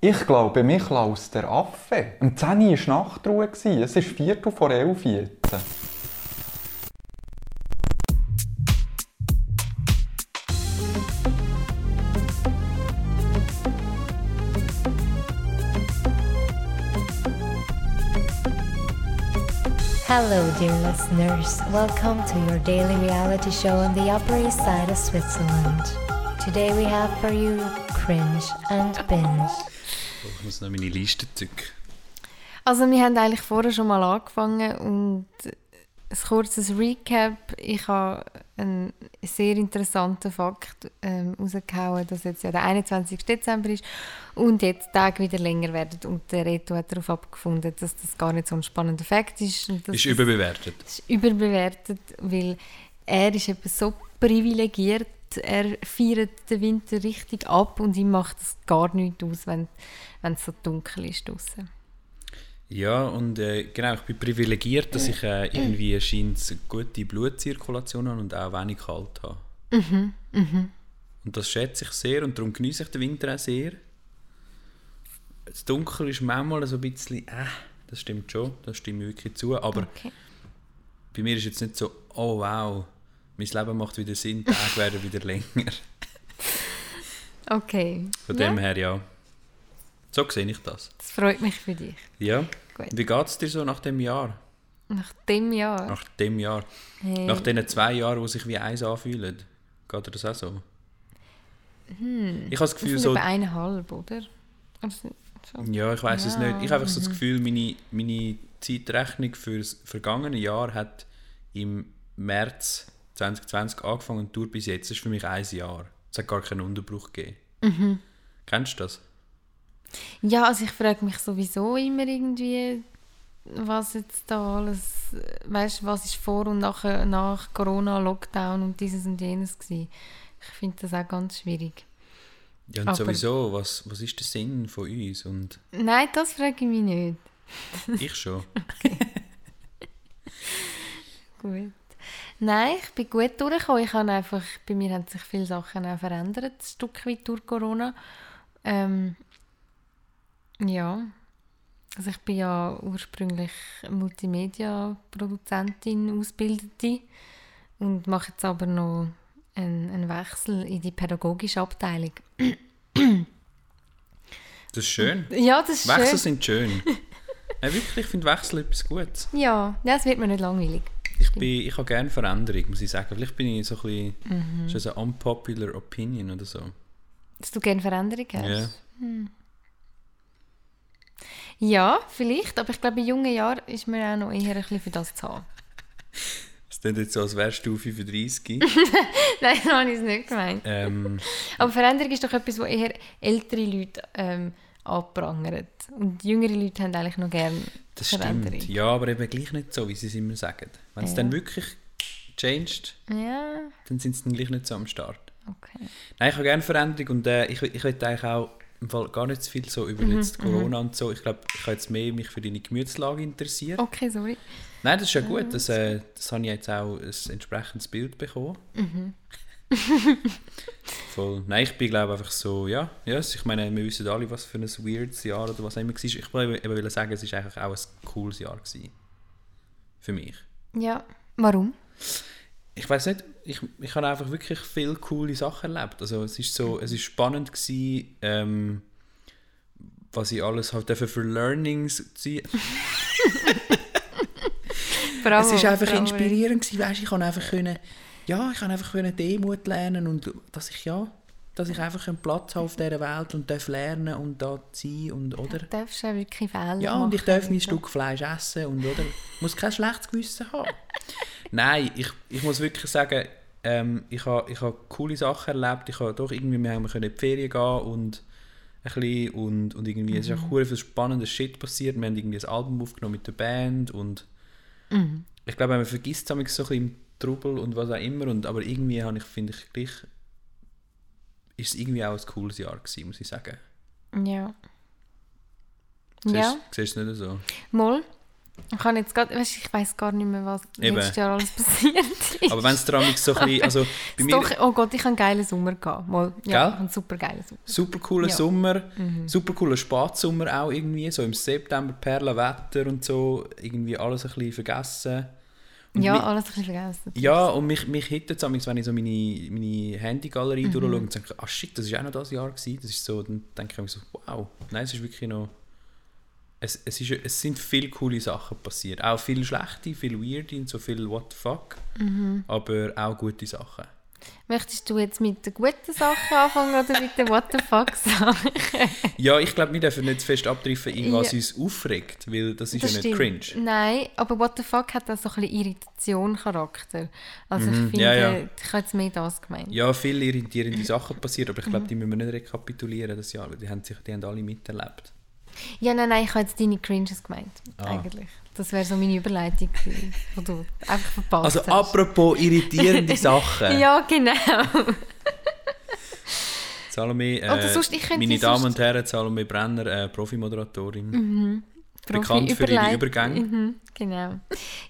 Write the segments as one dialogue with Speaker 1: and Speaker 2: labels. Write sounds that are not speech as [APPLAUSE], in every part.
Speaker 1: Ich glaube, mich laust der Affe. Um 10 Uhr war Nachtruhe. Es ist Viertel vor elf jetzt.
Speaker 2: Hello, dear listeners. Welcome to your daily reality show on the Upper East Side of Switzerland. Today we have for you Cringe and Binge.
Speaker 3: Ich muss noch meine Liste zücken.
Speaker 4: Also wir haben eigentlich vorher schon mal angefangen und ein kurzes Recap. Ich habe einen sehr interessanten Fakt ähm, rausgehauen, dass jetzt ja der 21. Dezember ist und jetzt die Tage wieder länger werden. Und der Reto hat darauf abgefunden, dass das gar nicht so ein spannender Fakt ist. Und
Speaker 3: Ist überbewertet.
Speaker 4: das ist überbewertet, weil er ist eben so privilegiert. Er feiert den Winter richtig ab und ihm macht es gar nichts aus, wenn, wenn es so dunkel ist draußen.
Speaker 3: Ja, und äh, genau, ich bin privilegiert, dass ich äh, irgendwie scheint eine gute Blutzirkulation habe und auch wenig kalt habe. Und das schätze ich sehr und darum genieße ich den Winter auch sehr. Das Dunkel ist manchmal so ein bisschen, äh, das stimmt schon, das stimmt mir wirklich zu, aber
Speaker 4: Okay.
Speaker 3: bei mir ist jetzt nicht so, oh wow, mein Leben macht wieder Sinn, die Tage werden wieder länger.
Speaker 4: Okay.
Speaker 3: Von
Speaker 4: Ja.
Speaker 3: dem her ja. So sehe ich das.
Speaker 4: Das freut mich für dich.
Speaker 3: Ja.
Speaker 4: Gut.
Speaker 3: Wie geht es dir so nach dem Jahr?
Speaker 4: Nach dem Jahr.
Speaker 3: Nach dem Jahr?
Speaker 4: Hey.
Speaker 3: Nach diesen zwei Jahren, die sich wie eins anfühlen, geht dir das auch so?
Speaker 4: Hm.
Speaker 3: Ich habe das
Speaker 4: Das
Speaker 3: Gefühl,
Speaker 4: sind
Speaker 3: so.
Speaker 4: eineinhalb, oder? Also, so.
Speaker 3: Ja, ich weiß es
Speaker 4: Ja, mhm.
Speaker 3: nicht. Ich habe einfach so das Gefühl, meine, meine Zeitrechnung für das vergangene Jahr hat im März 2020 angefangen und dauert bis jetzt. Ist für mich ein Jahr. Es hat gar keinen Unterbruch gegeben.
Speaker 4: Mhm.
Speaker 3: Kennst du das?
Speaker 4: Ja, also ich frage mich sowieso immer irgendwie, was jetzt da alles, weißt du, was ist vor und nach, nach Corona, Lockdown und dieses und jenes gewesen. Ich finde das auch ganz schwierig.
Speaker 3: Ja, und
Speaker 4: Aber-
Speaker 3: sowieso, was, was ist der Sinn von uns? Und
Speaker 4: Nein, das frage ich mich nicht.
Speaker 3: ich schon. [LAUGHS] [LAUGHS]
Speaker 4: Gut. Nein, ich bin gut durchgekommen. Ich habe einfach, bei mir haben sich viele Sachen auch verändert, ein Stück weit durch Corona. Ähm, ja. Also ich bin ja ursprünglich Multimedia-Produzentin, Ausbildete und mache jetzt aber noch einen, einen Wechsel in die pädagogische Abteilung.
Speaker 3: Das ist schön.
Speaker 4: Ja, das ist
Speaker 3: Wechsel
Speaker 4: schön.
Speaker 3: sind schön. [LAUGHS] ja, wirklich, ich finde Wechsel etwas Gutes.
Speaker 4: Ja, ja, es wird mir nicht langweilig.
Speaker 3: Ich, bin, ich habe gerne Veränderung, muss ich sagen. Vielleicht bin ich so ein bisschen
Speaker 4: Mhm.
Speaker 3: schon so eine unpopular opinion oder so.
Speaker 4: Dass du gerne Veränderung hast.
Speaker 3: Ja.
Speaker 4: Ja, vielleicht, aber ich glaube, in jungen Jahren ist mir auch noch eher ein bisschen für das zu haben. [LAUGHS]
Speaker 3: Es klingt jetzt so, als wärst du 35. [LAUGHS]
Speaker 4: Nein, so habe ich es nicht gemeint.
Speaker 3: ähm,
Speaker 4: Aber Veränderung ist doch etwas, was eher ältere Leute ähm, anprangert. Und jüngere Leute haben eigentlich noch gerne
Speaker 3: das
Speaker 4: Veränderung.
Speaker 3: stimmt. Ja, aber eben gleich nicht so, wie sie es immer sagen. Wenn es
Speaker 4: Ja.
Speaker 3: dann wirklich changed,
Speaker 4: Ja,
Speaker 3: dann sind sie dann gleich nicht so am Start.
Speaker 4: okay.
Speaker 3: Nein, ich habe gerne Veränderung und äh, ich, ich will eigentlich auch im Fall gar nicht zu viel so über
Speaker 4: Mhm,
Speaker 3: jetzt Corona und so. Ich glaube, ich habe jetzt mehr mich für deine Gemütslage interessiert.
Speaker 4: Okay, sorry.
Speaker 3: Nein, das ist ja gut. Das, äh, das habe ich jetzt auch ein entsprechendes Bild bekommen.
Speaker 4: Mhm. [LAUGHS]
Speaker 3: Voll. Nein, ich bin glaube einfach so, ja, ja, ich meine, wir wissen alle, was für ein weirdes Jahr oder was immer war. Ich wollte eben sagen, es war eigentlich auch ein cooles Jahr gewesen. Für mich.
Speaker 4: Ja, warum?
Speaker 3: Ich weiß nicht, ich, ich habe einfach wirklich viele coole Sachen erlebt. Also es ist so, es ist spannend gewesen, ähm, was ich alles halt dafür für Learnings ziehen. [LAUGHS] Es ist einfach
Speaker 4: bravo.
Speaker 3: inspirierend gewesen, weißt, ich kann einfach können, ja, ich kann einfach Demut lernen und dass ich ja, dass ich einfach einen Platz habe auf dieser Welt und darf lernen und da sein und oder.
Speaker 4: Du darfst auch wirklich Fehler
Speaker 3: Ja, und ich darf mein. Stück Fleisch essen und oder muss kein schlechtes Gewissen haben. [LAUGHS] Nein, ich, ich muss wirklich sagen, ähm, ich habe ich ha coole Sachen erlebt. Ich habe doch irgendwie, wir haben in die Ferien gehen und ein bisschen und, und irgendwie, es ist auch
Speaker 4: Mhm.
Speaker 3: viel spannendes Shit passiert. Wir haben irgendwie ein Album aufgenommen mit der Band und
Speaker 4: Mhm.
Speaker 3: ich glaube, man vergisst es so ein bisschen Trubel und was auch immer. Und, aber irgendwie habe ich, finde ich, gleich ist es irgendwie auch ein cooles Jahr gewesen, muss ich sagen.
Speaker 4: Ja.
Speaker 3: Siehst,
Speaker 4: Ja,
Speaker 3: siehst du es nicht so?
Speaker 4: mal. Ich kann jetzt grad, weißt, ich weiß gar nicht mehr, was
Speaker 3: Eben.
Speaker 4: letztes Jahr alles [LAUGHS] passiert ist.
Speaker 3: Aber wenn es daran so ein bisschen, also [LAUGHS] bei mir,
Speaker 4: Doch, oh Gott, ich hatte einen geilen Sommer. Gehabt. Mal, ja, einen super geilen Sommer.
Speaker 3: super cooler
Speaker 4: Ja. Mhm.
Speaker 3: Sommer, super cooler Spatsommer auch irgendwie, so im September, Perlenwetter und so, irgendwie alles ein bisschen vergessen.
Speaker 4: Ja,
Speaker 3: mi-
Speaker 4: alles ein bisschen vergessen.
Speaker 3: Ja, und mich, mich hittet es, wenn ich so meine, meine Handygalerie
Speaker 4: Mhm.
Speaker 3: durchschaue und denke, ah shit, das war auch noch das Jahr. Gewesen. Das ist so, dann denke ich mir so, wow, nein, es ist wirklich noch... Es, es, ist, es sind viele coole Sachen passiert. Auch viele schlechte, viele weirde und so viel what the fuck.
Speaker 4: Mhm.
Speaker 3: Aber auch gute Sachen.
Speaker 4: Möchtest du jetzt mit den guten Sachen anfangen oder mit den What the fuck Sachen? [LAUGHS]
Speaker 3: Ja, ich glaube, wir dürfen nicht zu fest abtreffen, in was
Speaker 4: Ja.
Speaker 3: uns aufregt, weil das ist
Speaker 4: Das
Speaker 3: ja nicht
Speaker 4: stimmt.
Speaker 3: cringe.
Speaker 4: Nein, aber What the fuck hat auch so ein bisschen Irritation-Charakter. Also ich finde,
Speaker 3: Mhm. Ja, ja.
Speaker 4: ich habe jetzt mehr das gemeint.
Speaker 3: Ja, viele irritierende [LAUGHS] Sachen passiert, aber ich glaube, die müssen wir nicht rekapitulieren das Jahr, weil die haben, sich, die haben alle miterlebt.
Speaker 4: Ja, nein, nein, ich habe jetzt deine Cringes gemeint,
Speaker 3: Ah.
Speaker 4: eigentlich. Das wäre so meine Überleitung die du einfach verpasst
Speaker 3: Also
Speaker 4: hast.
Speaker 3: apropos irritierende [LAUGHS] Sachen.
Speaker 4: Ja, genau. [LAUGHS]
Speaker 3: Salome, äh,
Speaker 4: Oder sonst, ich
Speaker 3: meine Damen und Herren, Salome Brenner, äh, Profi-Moderatorin. Bekannt für ihre Übergänge.
Speaker 4: Mhm, genau.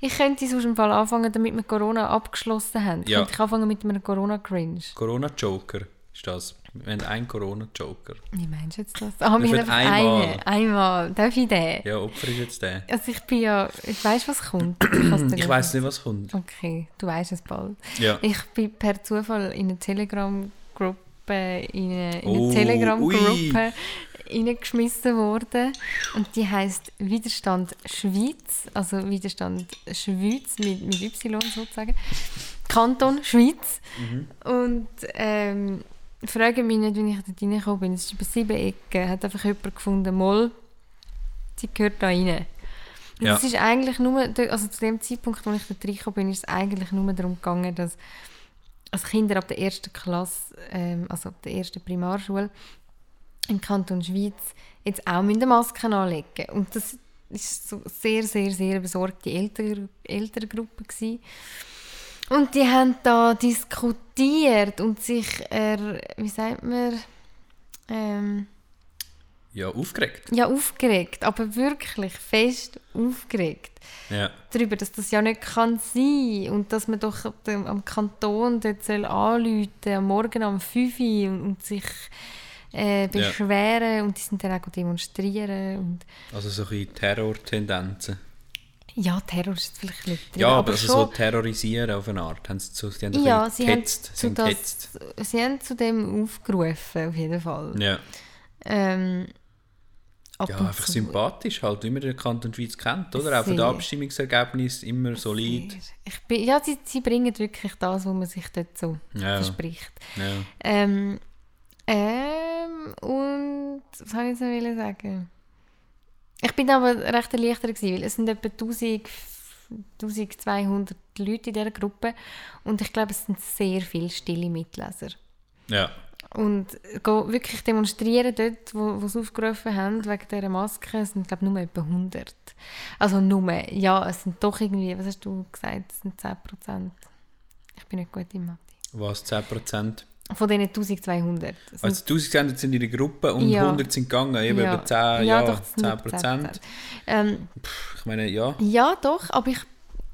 Speaker 4: Ich könnte sonst im Fall anfangen, damit wir Corona abgeschlossen haben.
Speaker 3: Ja.
Speaker 4: Könnte ich anfangen mit einem Corona-Cringe.
Speaker 3: Corona-Joker ist das. Wir haben einen Corona-Joker.
Speaker 4: Wie meinst du jetzt das? Ah, wir haben
Speaker 3: einmal.
Speaker 4: einen. Einmal. Darf ich den?
Speaker 3: Ja, Opfer ist jetzt der.
Speaker 4: Also ich bin ja... Ich weiss, was kommt. Ich,
Speaker 3: Ich weiß nicht, was kommt.
Speaker 4: Okay, du weißt es bald.
Speaker 3: Ja.
Speaker 4: Ich bin per Zufall in eine Telegram-Gruppe in eine, in eine
Speaker 3: Oh,
Speaker 4: Telegram-Gruppe reingeschmissen worden und die heißt Widerstand Schweiz, also Widerstand Schweiz mit, mit Y sozusagen, Kanton Schweiz und ähm, frage mich nicht, wie ich dort reingekommen bin, es ist über sieben Ecken, hat einfach jemand gefunden, Moll, die gehört da rein. Und
Speaker 3: Ja.
Speaker 4: Es ist eigentlich nur, also zu dem Zeitpunkt, wo ich dort reingekommen bin, ist es eigentlich nur darum gegangen, dass als Kinder ab der ersten Klasse, ähm, also ab der ersten Primarschule im Kanton Schweiz jetzt auch mit Masken anlegen Und das ist so sehr, sehr, sehr besorgte Eltern, Elterngruppe gewesen. Und die haben da diskutiert und sich, er, wie sagt man, ähm,
Speaker 3: Ja, aufgeregt.
Speaker 4: ja, aufgeregt, aber wirklich fest aufgeregt
Speaker 3: Ja.
Speaker 4: darüber, dass das ja nicht kann sein und dass man doch dem- am Kanton dort soll anrufen am Morgen um 5 Uhr und, und sich äh, beschweren und die sind dann auch demonstrieren und
Speaker 3: Also so ein Terrortendenzen.
Speaker 4: Ja, Terror ist vielleicht nicht drin,
Speaker 3: Ja, aber also so terrorisieren auf eine Art. Haben sie, so, sie haben ein
Speaker 4: ja,
Speaker 3: bisschen
Speaker 4: sie haben,
Speaker 3: gehetzt. Sie
Speaker 4: zu
Speaker 3: haben
Speaker 4: das,
Speaker 3: gehetzt.
Speaker 4: sie haben zu dem aufgerufen, auf jeden Fall.
Speaker 3: Ja.
Speaker 4: Ähm,
Speaker 3: ja, einfach
Speaker 4: zu-
Speaker 3: sympathisch halt, wie man den Kanton Schweiz kennt, oder? Auch von den
Speaker 4: Sehr.
Speaker 3: Abstimmungsergebnissen immer solid.
Speaker 4: Ich bin, ja, sie, sie bringen wirklich das, was man sich dort so
Speaker 3: Ja.
Speaker 4: verspricht.
Speaker 3: Ja.
Speaker 4: Ähm, ähm, und was soll ich jetzt noch sagen? Ich bin aber recht erleichtert gewesen, weil es sind etwa 1000, 1200 Leute in dieser Gruppe und ich glaube, es sind sehr viele stille Mitleser.
Speaker 3: ja.
Speaker 4: Und wirklich demonstrieren dort, wo, wo sie aufgerufen haben, wegen dieser Maske, es sind glaube ich nur etwa 100. Also nur, ja, es sind doch irgendwie, was hast du gesagt, es sind 10 Prozent. Ich bin nicht gut in Mathe.
Speaker 3: Was, 10%?
Speaker 4: Von diesen 1200. Es sind
Speaker 3: Also 1000 Sender sind in der Gruppe und
Speaker 4: Ja.
Speaker 3: 100 sind gegangen, eben über 10, ja,
Speaker 4: doch, das sind
Speaker 3: 10
Speaker 4: etwa
Speaker 3: Prozent.
Speaker 4: Ähm,
Speaker 3: Ich meine, ja.
Speaker 4: ja, doch, aber ich,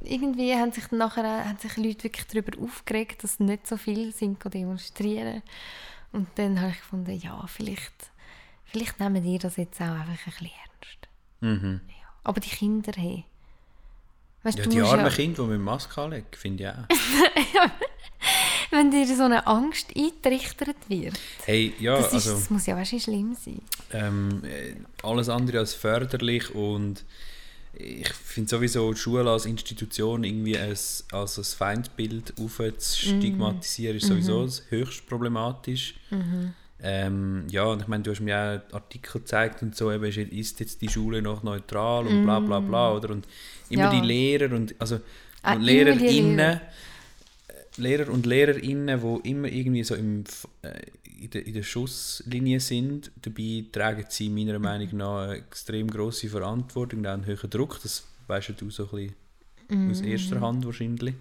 Speaker 4: irgendwie haben sich nachher haben sich Leute wirklich darüber aufgeregt, dass nicht so viele sind demonstrieren. Und dann habe ich gefunden, ja, vielleicht, vielleicht nehmen die das jetzt auch einfach ein bisschen ernst.
Speaker 3: Mhm.
Speaker 4: Ja. Aber die Kinder, hey. Weißt,
Speaker 3: Ja, die armen
Speaker 4: ja,
Speaker 3: Kinder, die mit Maske anlegen, finde ich auch. [LAUGHS]
Speaker 4: Wenn dir so eine Angst eintrichtert wird,
Speaker 3: Hey, ja,
Speaker 4: das, ist,
Speaker 3: also
Speaker 4: das muss ja weißt, schlimm sein.
Speaker 3: ähm, äh, alles andere als förderlich und ich finde sowieso die Schule als Institution irgendwie als, als ein Feindbild aufzustigmatisieren, ist sowieso höchst problematisch. Ähm, ja, und ich meine, du hast mir auch Artikel gezeigt und so, eben, ist, jetzt die Schule noch neutral und bla bla bla, oder? Und immer
Speaker 4: Ja.
Speaker 3: die Lehrer und, also,
Speaker 4: Ah,
Speaker 3: und LehrerInnen,
Speaker 4: Lehrer.
Speaker 3: Lehrer und Lehrerinnen, die immer irgendwie so im, äh, in, der, in der Schusslinie sind, dabei tragen sie meiner Meinung nach eine extrem grosse Verantwortung und einen hohen Druck. Das weißt ja du so ein bisschen aus
Speaker 4: Mhm.
Speaker 3: erster Hand wahrscheinlich.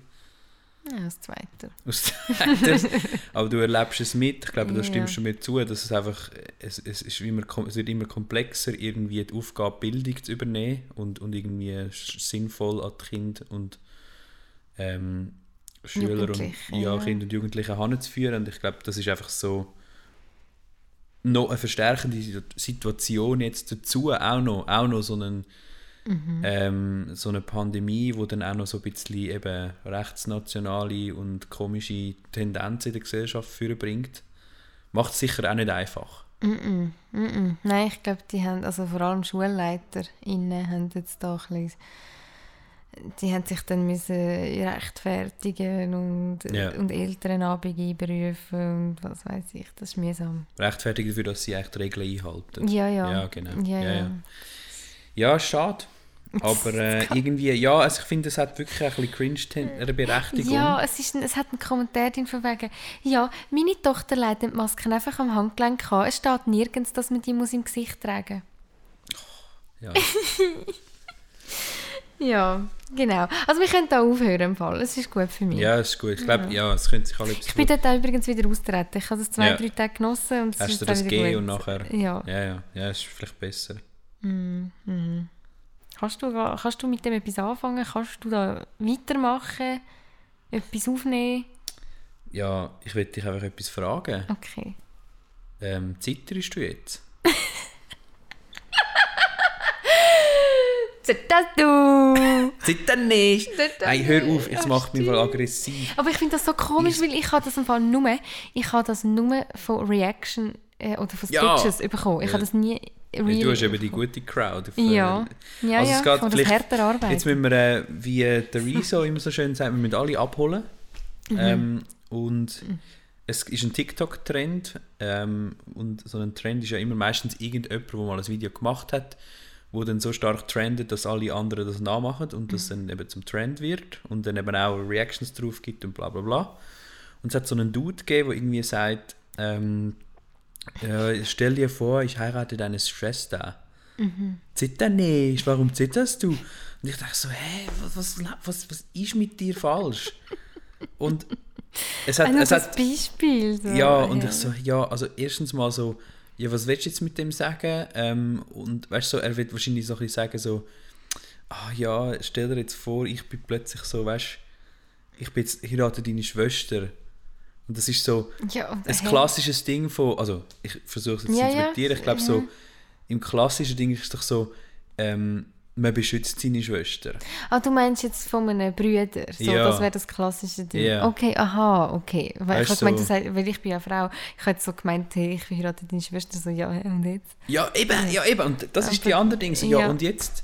Speaker 4: Ja, das Zweite.
Speaker 3: Aus der- [LAUGHS] aber du erlebst es mit. Ich glaube, da
Speaker 4: Ja.
Speaker 3: stimmst du mir zu, dass es einfach, es, es, ist immer, es wird immer komplexer, irgendwie die Aufgabe Bildung zu übernehmen und, und irgendwie sinnvoll an die Kinder und ähm, Schüler und ja. Kinder und Jugendliche heranzuführen. Und ich glaube, das ist einfach so noch eine verstärkende Situation jetzt dazu, auch noch, auch noch so einen ähm, so eine Pandemie, wo dann auch noch so ein bisschen eben rechtsnationale und komische Tendenzen in der Gesellschaft vorbringt, macht es sicher auch nicht einfach.
Speaker 4: Mm -mm. Nein, ich glaube, die haben, also vor allem SchulleiterInnen haben jetzt da ein bisschen, die haben sich dann müssen rechtfertigen und,
Speaker 3: Ja.
Speaker 4: und Elternabend einberufen und was weiß ich, das ist mühsam.
Speaker 3: Rechtfertigt dafür, dass sie die Regeln einhalten.
Speaker 4: Ja, ja.
Speaker 3: Ja, genau.
Speaker 4: Ja,
Speaker 3: Ja,
Speaker 4: ja.
Speaker 3: ja. Schade. Aber äh, irgendwie, ja, also ich finde, es hat wirklich ein bisschen cringe eine Berechtigung.
Speaker 4: Ja, es, ist, ein- es hat einen Kommentar drin von wegen, ja, meine Tochter leitet die Maske einfach am Handgelenk an. Es steht nirgends, dass man die muss im Gesicht tragen
Speaker 3: Ja. [LAUGHS]
Speaker 4: Ja, genau. Also wir können da aufhören im Fall. Es ist gut für mich.
Speaker 3: ja, ist gut. Ich glaube, ja, es könnte sich alle
Speaker 4: Ich bin dort auch übrigens wieder austreten. Ich habe das zwei,
Speaker 3: Ja.
Speaker 4: drei Tage genossen und es
Speaker 3: Hast
Speaker 4: ist
Speaker 3: du das gegeben und nachher...
Speaker 4: Ja.
Speaker 3: Ja, ja, ja, ist vielleicht besser.
Speaker 4: Kannst du, kannst du mit dem etwas anfangen? Kannst du da weitermachen? Etwas aufnehmen?
Speaker 3: Ja, ich will dich einfach etwas fragen.
Speaker 4: Okay.
Speaker 3: Ähm, zitterst du jetzt? [LAUGHS]
Speaker 4: Das du! [LAUGHS]
Speaker 3: Zitter nicht!
Speaker 4: Zitter
Speaker 3: Nein, hör
Speaker 4: nicht.
Speaker 3: auf,
Speaker 4: Ach,
Speaker 3: macht mich wohl aggressiv.
Speaker 4: Aber ich finde das so komisch, weil ich habe das im Fall nur, ich habe das nur von Reaction äh, oder von
Speaker 3: Ja.
Speaker 4: Sketches bekommen. Ich
Speaker 3: Ja.
Speaker 4: habe das nie real
Speaker 3: Du hast eben die gute Crowd. auf, äh,
Speaker 4: Ja, ja,
Speaker 3: Also
Speaker 4: ja.
Speaker 3: es geht
Speaker 4: das
Speaker 3: vielleicht-
Speaker 4: härter Arbeit.
Speaker 3: Jetzt müssen wir, äh, wie äh, der Rezo immer so schön sagt, wir müssen alle abholen.
Speaker 4: Mhm.
Speaker 3: Ähm, und es ist ein TikTok-Trend. Ähm, und so ein Trend ist ja immer meistens irgendjemand, der mal ein Video gemacht hat, wo dann so stark trendet, dass alle anderen das nachmachen und das
Speaker 4: Mhm.
Speaker 3: dann eben zum Trend wird und dann eben auch Reactions drauf gibt und bla bla bla. Und es hat so einen Dude gegeben, der irgendwie sagt, ähm, ja, stell dir vor, ich heirate deine Schwester. Zitter nicht, warum zitterst du? Und ich dachte so, hä, was, was, was, ist mit dir falsch? Und es hat,
Speaker 4: nur
Speaker 3: es
Speaker 4: das
Speaker 3: hat
Speaker 4: Beispiel. So.
Speaker 3: ja, und ich so, ja, also erstens mal so, ja, was willst du jetzt mit dem sagen? Ähm, und weißt du, so, er wird wahrscheinlich so ein bisschen sagen, so, ah ja, stell dir jetzt vor, ich bin plötzlich so, weißt ich bin jetzt, heirate deine Schwester. Und das ist so
Speaker 4: Ja, und-
Speaker 3: ein klassisches Ding von, also ich versuche es jetzt
Speaker 4: Ja,
Speaker 3: zu
Speaker 4: ja,
Speaker 3: interpretieren, ich glaube so, im klassischen Ding ist es doch so, ähm, man beschützt seine Schwester.
Speaker 4: Ah, du meinst jetzt von einem Brüder. So,
Speaker 3: Ja.
Speaker 4: Das wäre das klassische Ding.
Speaker 3: Ja.
Speaker 4: Okay, aha, okay. Weil ich
Speaker 3: Weißt
Speaker 4: habe gemeint,
Speaker 3: so-
Speaker 4: sagst, weil ich bin ja Frau. Ich jetzt so gemeint, hey, ich verheirate deine Schwester. So, ja, und jetzt?
Speaker 3: Ja, eben, ja, eben. Und das ist die andere Ding. So, ja,
Speaker 4: ja.
Speaker 3: und jetzt?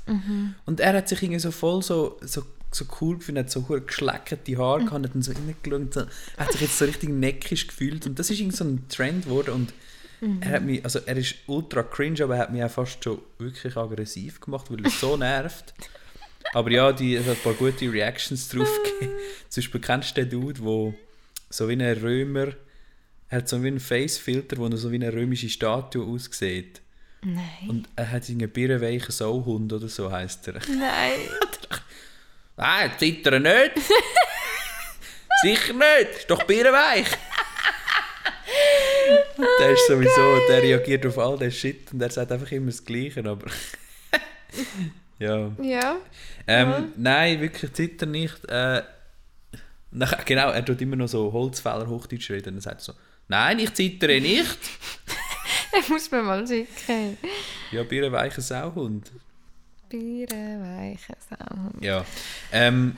Speaker 3: Und er hat sich irgendwie so voll so, so, so cool gefunden, hat so hure geschleckerte Haare gehabt, hat dann so reingeschaut, so, hat sich jetzt so richtig neckisch gefühlt. Und das ist irgendwie so ein Trend geworden. Und er hat mich, also er ist ultra cringe, aber er hat mich auch fast schon wirklich aggressiv gemacht, weil er so [LAUGHS] nervt. Aber ja, die, es hat ein paar gute Reactions drauf gegeben. Zum Beispiel kennst du den Dude, der so wie ein Römer, er hat so wie einen Facefilter, wo er so wie eine römische Statue aussieht.
Speaker 4: Nein.
Speaker 3: Und er hat einen birrenweichen Sauhund oder so heisst er.
Speaker 4: Nein. [LAUGHS]
Speaker 3: Nein, zittert er nicht. [LAUGHS] Sicher nicht, ist doch birrenweich. Der ist sowieso, der reagiert auf all den Shit und er sagt einfach immer das Gleiche, aber... [LAUGHS] ja.
Speaker 4: Ja.
Speaker 3: Ähm, Nein, wirklich zitter nicht. Äh, nach, genau, er tut immer noch so Holzfäller Hochdeutsch reden und er sagt so, nein, ich zittere nicht. [LAUGHS]
Speaker 4: Den muss man mal schicken.
Speaker 3: Ja, birrenweicher Sauhund.
Speaker 4: Bierenweiche Sau.
Speaker 3: Ja. Ähm,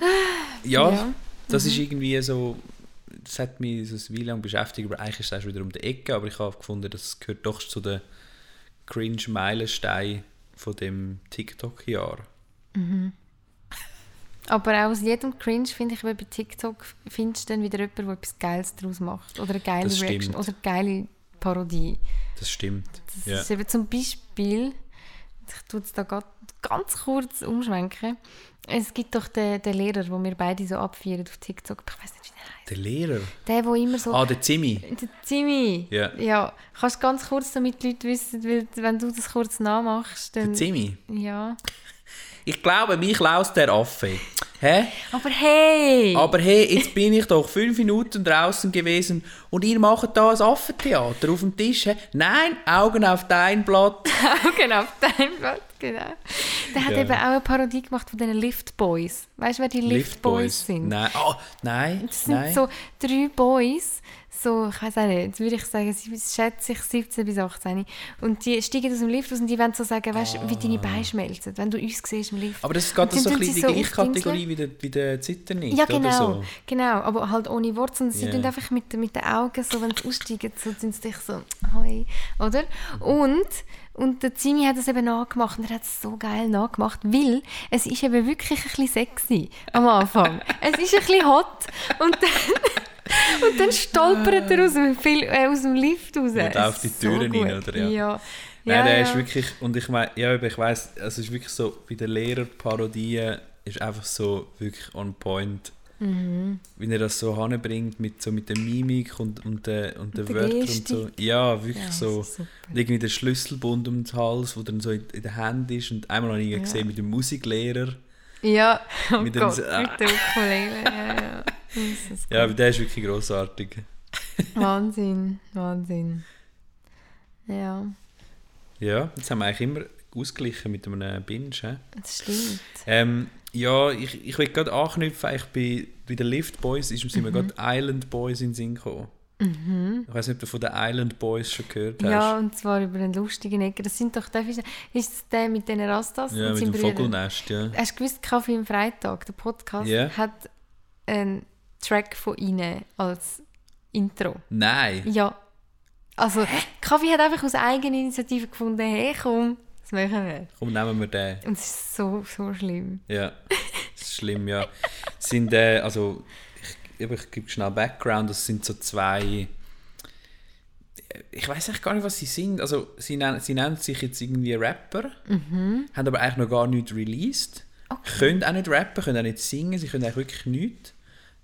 Speaker 3: ja,
Speaker 4: Ja.
Speaker 3: das ist irgendwie so, das hat mich so ein Weile lang beschäftigt, aber eigentlich ist es erst wieder um die Ecke, aber ich habe gefunden, das gehört doch zu den Cringe-Meilensteinen von dem TikTok-Jahr.
Speaker 4: Aber auch aus jedem Cringe finde ich, weil bei TikTok findest du dann wieder jemanden, der etwas Geiles daraus macht. Oder eine geile
Speaker 3: Das
Speaker 4: Reaction.
Speaker 3: stimmt.
Speaker 4: Oder eine geile Parodie.
Speaker 3: Das stimmt.
Speaker 4: Das
Speaker 3: ja.
Speaker 4: ist eben zum Beispiel, ich tue es da ganz kurz umschwenken. Es gibt doch den, den Lehrer, den wir beide so abfeiern auf TikTok. Ich weiß nicht, wie der
Speaker 3: Lehrer?
Speaker 4: Der, der immer so.
Speaker 3: Ah, der Zimmi.
Speaker 4: Der Zimi.
Speaker 3: Ja.
Speaker 4: ja. Kannst du ganz kurz, damit die Leute wissen, weil wenn du das kurz nachmachst, dann.
Speaker 3: Der Zimmi.
Speaker 4: Ja.
Speaker 3: Ich glaube, mich laust der Affe. Hä?
Speaker 4: Aber hey!
Speaker 3: Aber hey, jetzt bin ich doch fünf Minuten draußen gewesen und ihr macht da ein Affentheater auf dem Tisch. Hä? Nein, Augen auf dein Blatt. [LAUGHS]
Speaker 4: Augen auf dein Blatt, genau. Der hat
Speaker 3: Ja.
Speaker 4: eben auch eine Parodie gemacht von den Lift Boys. Weißt du, wer die Lift, Boys sind?
Speaker 3: Nein. Oh, nein.
Speaker 4: Das sind
Speaker 3: nein.
Speaker 4: so drei Boys, so, ich weiß auch nicht, jetzt würde ich sagen, sie schätze ich 17 bis 18. Und die steigen aus dem Lift aus und die wollen so sagen, weißt du, wie deine Beine schmelzen, wenn du uns siehst im Lift.
Speaker 3: Ah. Aber das ist gerade so ein bisschen die
Speaker 4: so
Speaker 3: gleiche Kategorie wie der, wie der Zitternit,
Speaker 4: Ja,
Speaker 3: oder
Speaker 4: genau,
Speaker 3: so.
Speaker 4: genau, aber halt ohne Worte. Und sie
Speaker 3: Ja.
Speaker 4: tun einfach mit, mit den Augen, so, wenn sie aussteigen, so tun sie dich so, hoi, oder? Und, und der Zimi hat es eben nachgemacht und er hat es so geil nachgemacht, weil es ist eben wirklich ein bisschen sexy am Anfang. es ist ein bisschen hot und dann, [LAUGHS] und dann stolpert er aus dem, Fil äh, aus dem Lift raus.
Speaker 3: Da auf die
Speaker 4: So
Speaker 3: Türen rein,
Speaker 4: gut.
Speaker 3: oder? Ja.
Speaker 4: Ja.
Speaker 3: Nein,
Speaker 4: ja,
Speaker 3: der
Speaker 4: ja.
Speaker 3: ist wirklich, und ich meine, ja, ich weiss, also es ist wirklich so, bei den Lehrerparodien ist einfach so wirklich on point.
Speaker 4: Mhm.
Speaker 3: Wie er das so hinbringt mit, so mit der Mimik und, und, der, und den Wörtern und so. Ja, wirklich
Speaker 4: Ja,
Speaker 3: so. Und irgendwie der Schlüsselbund um den Hals, der dann so in, in der Hand ist. Und einmal habe ich ihn
Speaker 4: Ja.
Speaker 3: gesehen mit dem Musiklehrer.
Speaker 4: Ja, [LAUGHS] oh
Speaker 3: Mit dem-
Speaker 4: Gott,
Speaker 3: Ah.
Speaker 4: mit der Ukulele, ja, ja.
Speaker 3: Ja, aber der ist wirklich grossartig.
Speaker 4: Wahnsinn, Wahnsinn. Ja,
Speaker 3: Ja, jetzt haben wir eigentlich immer ausgeglichen mit einem Binge. hä?
Speaker 4: das stimmt.
Speaker 3: Ähm, ja, ich, ich will gerade anknüpfen, eigentlich bei, bei den Lift Boys ist, sind
Speaker 4: Mhm.
Speaker 3: mir gerade Island Boys in den Sinn gekommen. Ich weiß nicht, ob du von den Island Boys schon gehört hast.
Speaker 4: Ja, und zwar über einen lustigen Ecker. Das sind doch, ich sagen, ist das der mit den Rastas
Speaker 3: Ja, mit dem
Speaker 4: Brüdern?
Speaker 3: Vogelnest, ja.
Speaker 4: Hast du gewusst, Kaffee am Freitag, der Podcast,
Speaker 3: Ja.
Speaker 4: hat einen Track von ihnen als Intro.
Speaker 3: Nein!
Speaker 4: Ja. Also, Kaffee hat einfach aus Eigeninitiative gefunden, hey komm, das machen wir.
Speaker 3: Komm, nehmen wir den.
Speaker 4: Und es ist so, so schlimm.
Speaker 3: Ja, das ist schlimm, ja. Es sind, äh, also, ich, ich gebe schnell Background, das sind so zwei... Ich weiß eigentlich gar nicht, was sie sind. Also, sie nennen, sie nennen sich jetzt irgendwie Rapper, haben aber eigentlich noch gar nichts released. Können auch nicht rappen, können auch nicht singen, sie können eigentlich wirklich nichts.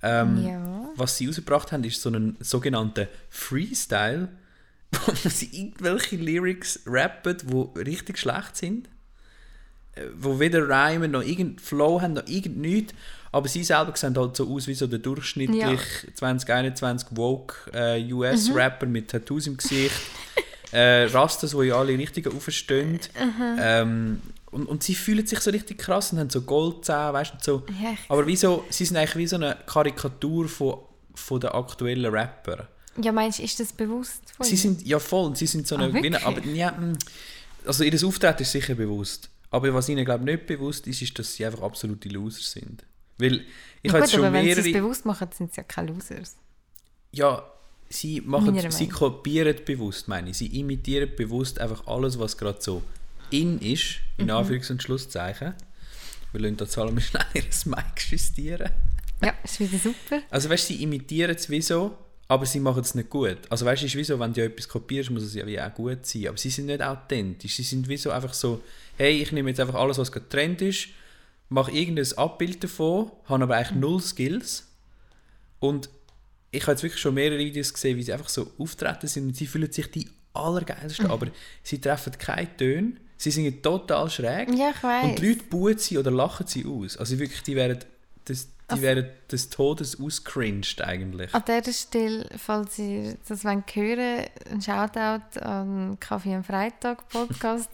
Speaker 3: Ähm,
Speaker 4: Ja.
Speaker 3: Was sie rausgebracht haben, ist so ein sogenannter Freestyle, [LAUGHS] wo sie irgendwelche Lyrics rappen, die richtig schlecht sind. Äh, Wo weder Rhymen noch irgendein Flow haben, noch irgend nichts. Aber sie selber sehen halt so aus wie so der durchschnittlich 2021 woke äh, US-Rapper mit Tattoos im Gesicht. [LAUGHS] äh, Rastas, die ja alle richtig aufstehen. Ähm, und, und sie fühlen sich so richtig krass und haben so Goldzähne, weißt du, so.
Speaker 4: Ja,
Speaker 3: Aber wie so, sie sind eigentlich wie so eine Karikatur von, von den aktuellen Rapper.
Speaker 4: Ja, meinst du, ist das bewusst von
Speaker 3: Sie sind ja voll, und sie sind so
Speaker 4: Ah,
Speaker 3: eine, wie eine aber ja, mm, also ihr Auftreten ist sicher bewusst. Aber was ihnen glaube ich nicht bewusst ist, ist, dass sie einfach absolute Loser sind. Weil ich habe jetzt schon
Speaker 4: aber wenn sie es
Speaker 3: mehrere,
Speaker 4: bewusst machen, sind sie ja keine Losers.
Speaker 3: ja, sie machen, sie
Speaker 4: Meinung.
Speaker 3: kopieren bewusst, meine ich. Sie imitieren bewusst einfach alles, was gerade so in ist, in
Speaker 4: Mhm.
Speaker 3: Anführungs- und Schlusszeichen. Wir lassen da Salome [LAUGHS] schnell ihr Mic justieren.
Speaker 4: Ja, ist wieder super.
Speaker 3: Also weißt du, sie imitieren es wie so, aber sie machen es nicht gut. Also weißt du, ist wie so, wenn du ja etwas kopierst, muss es ja wie auch gut sein. Aber sie sind nicht authentisch. Sie sind wie so einfach so, hey, ich nehme jetzt einfach alles, was gerade Trend ist, mache irgendein Abbild davon, habe aber eigentlich null Skills. Und ich habe jetzt wirklich schon mehrere Videos gesehen, wie sie einfach so auftreten sind und sie fühlen sich die allergeilsten, aber sie treffen keine Töne. Sie sind total schräg.
Speaker 4: Ja, ich weiss.
Speaker 3: Und die Leute buhen sie oder lachen sie aus. Also wirklich, die werden des, die
Speaker 4: Also-
Speaker 3: werden des Todes auscringed eigentlich.
Speaker 4: An dieser Stelle, falls ihr das wollt hören ein Shoutout an Kaffee am Freitag Podcast.